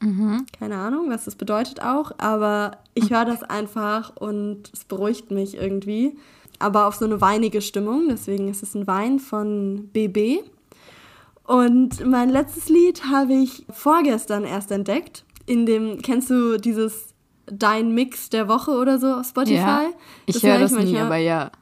Mhm. Keine Ahnung, was das bedeutet auch, aber ich höre das einfach und es beruhigt mich irgendwie. Aber auf so eine weinige Stimmung, deswegen ist es ein Wein von BB. Und mein letztes Lied habe ich vorgestern erst entdeckt. In dem, kennst du dieses Dein Mix der Woche oder so auf Spotify? Ja, ich höre das nie, aber ja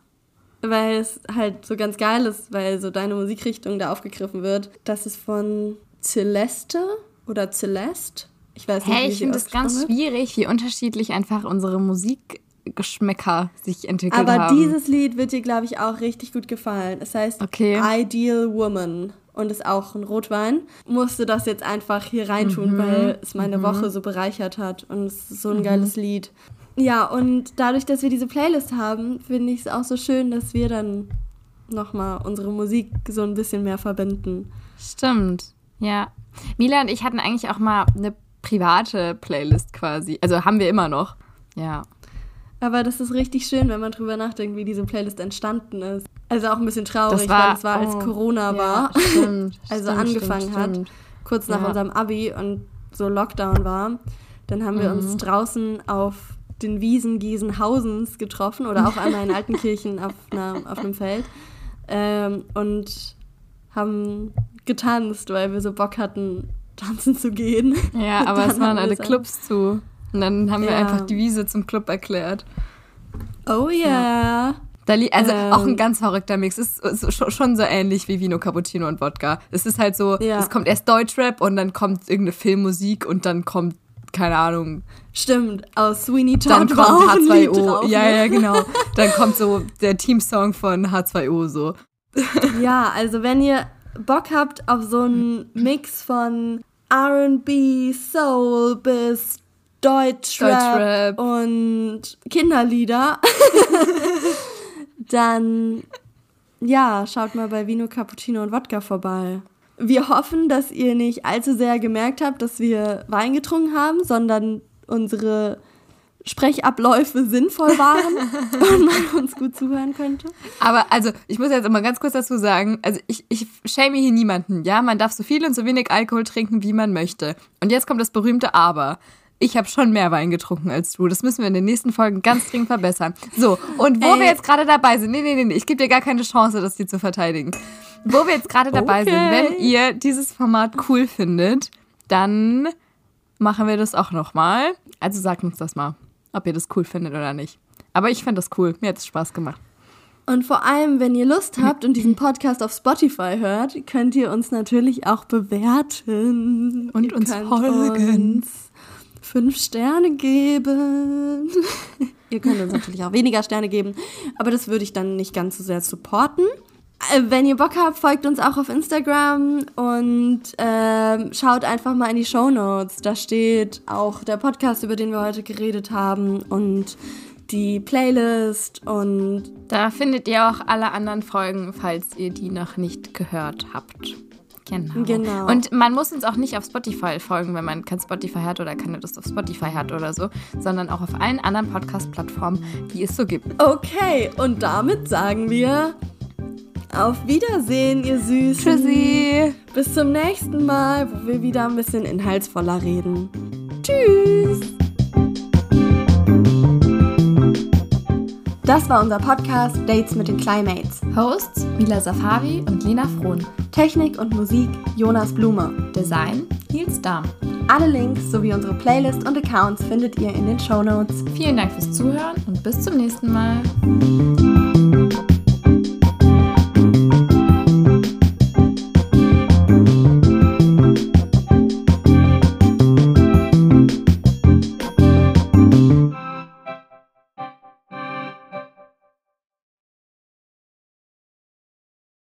weil es halt so ganz geil ist, weil so deine Musikrichtung da aufgegriffen wird. Das ist von Celeste oder Celeste. Ich weiß nicht, hey, ich finde es ganz schwierig, wie unterschiedlich einfach unsere Musikgeschmäcker sich entwickelt Aber haben. Aber dieses Lied wird dir, glaube ich, auch richtig gut gefallen. Es heißt okay. Ideal Woman und ist auch ein Rotwein. Musste das jetzt einfach hier reintun, mhm. weil es meine mhm. Woche so bereichert hat und es ist so ein mhm. geiles Lied. Ja, und dadurch, dass wir diese Playlist haben, finde ich es auch so schön, dass wir dann nochmal unsere Musik so ein bisschen mehr verbinden. Stimmt, ja. Mila und ich hatten eigentlich auch mal eine private Playlist quasi. Also haben wir immer noch. Ja. Aber das ist richtig schön, wenn man drüber nachdenkt, wie diese Playlist entstanden ist. Also auch ein bisschen traurig, Das war- weil es war, als oh, Corona ja, war. stimmt, also stimmt, angefangen stimmt, hat, kurz nach Ja. unserem Abi und so Lockdown war. Dann haben wir Mhm. uns draußen auf den Wiesen Gießenhausens getroffen oder auch einmal in Altenkirchen auf, einer, auf einem Feld ähm, und haben getanzt, weil wir so Bock hatten, tanzen zu gehen. Ja, aber es waren alle Clubs zu. Und dann haben wir Ja. einfach die Wiese zum Club erklärt. Oh yeah. Da li also Ähm. auch ein ganz verrückter Mix. Ist so- schon- so ähnlich wie Vino, Cappuccino und Wodka. Es ist halt so, Ja. es kommt erst Deutschrap und dann kommt irgendeine Filmmusik und dann kommt, keine Ahnung, Stimmt, aus Sweeney Todd dann kommt auch ein Lied H2O. drauf, ja, ne? ja, genau. Dann kommt so der Teamsong von H2O so. Ja, also wenn ihr Bock habt auf so einen Mix von R&B, Soul bis Deutschrap, Deutschrap. und Kinderlieder, dann ja, schaut mal bei Vino, Cappuccino und Wodka vorbei. Wir hoffen, dass ihr nicht allzu sehr gemerkt habt, dass wir Wein getrunken haben, sondern unsere Sprechabläufe sinnvoll waren und man uns gut zuhören könnte. Aber also, ich muss jetzt immer ganz kurz dazu sagen, also ich, ich schäme hier niemanden, ja, man darf so viel und so wenig Alkohol trinken, wie man möchte. Und jetzt kommt das berühmte Aber. Ich habe schon mehr Wein getrunken als du. Das müssen wir in den nächsten Folgen ganz dringend verbessern. So, und wo Ey. wir jetzt gerade dabei sind, nee, nee, nee, nee, ich gebe dir gar keine Chance, das hier zu verteidigen. Wo wir jetzt gerade dabei Okay. sind, wenn ihr dieses Format cool findet, dann machen wir das auch nochmal. Also sagt uns das mal, ob ihr das cool findet oder nicht. Aber ich finde das cool. Mir hat es Spaß gemacht. Und vor allem, wenn ihr Lust habt und diesen Podcast auf Spotify hört, könnt ihr uns natürlich auch bewerten. Und ihr uns folgen. Uns fünf Sterne geben. ihr könnt uns natürlich auch weniger Sterne geben, aber das würde ich dann nicht ganz so sehr supporten. Äh, Wenn ihr Bock habt, folgt uns auch auf Instagram und ähm, schaut einfach mal in die Show Notes. Da steht auch der Podcast, über den wir heute geredet haben und die Playlist und Da findet ihr auch alle anderen Folgen, falls ihr die noch nicht gehört habt. Genau. Genau. Und man muss uns auch nicht auf Spotify folgen, wenn man kein Spotify hat oder keine Lust auf Spotify hat oder so, sondern auch auf allen anderen Podcast-Plattformen, die es so gibt. Okay, und damit sagen wir auf Wiedersehen, ihr Süßen. Tschüssi! Bis zum nächsten Mal, wo wir wieder ein bisschen inhaltsvoller reden. Tschüss! Das war unser Podcast Dates mit den Climates. Hosts Mila Safari und Lena Frohn. Technik und Musik Jonas Blume. Design Nils Dahm. Alle Links sowie unsere Playlist und Accounts findet ihr in den Shownotes. Vielen Dank fürs Zuhören und bis zum nächsten Mal.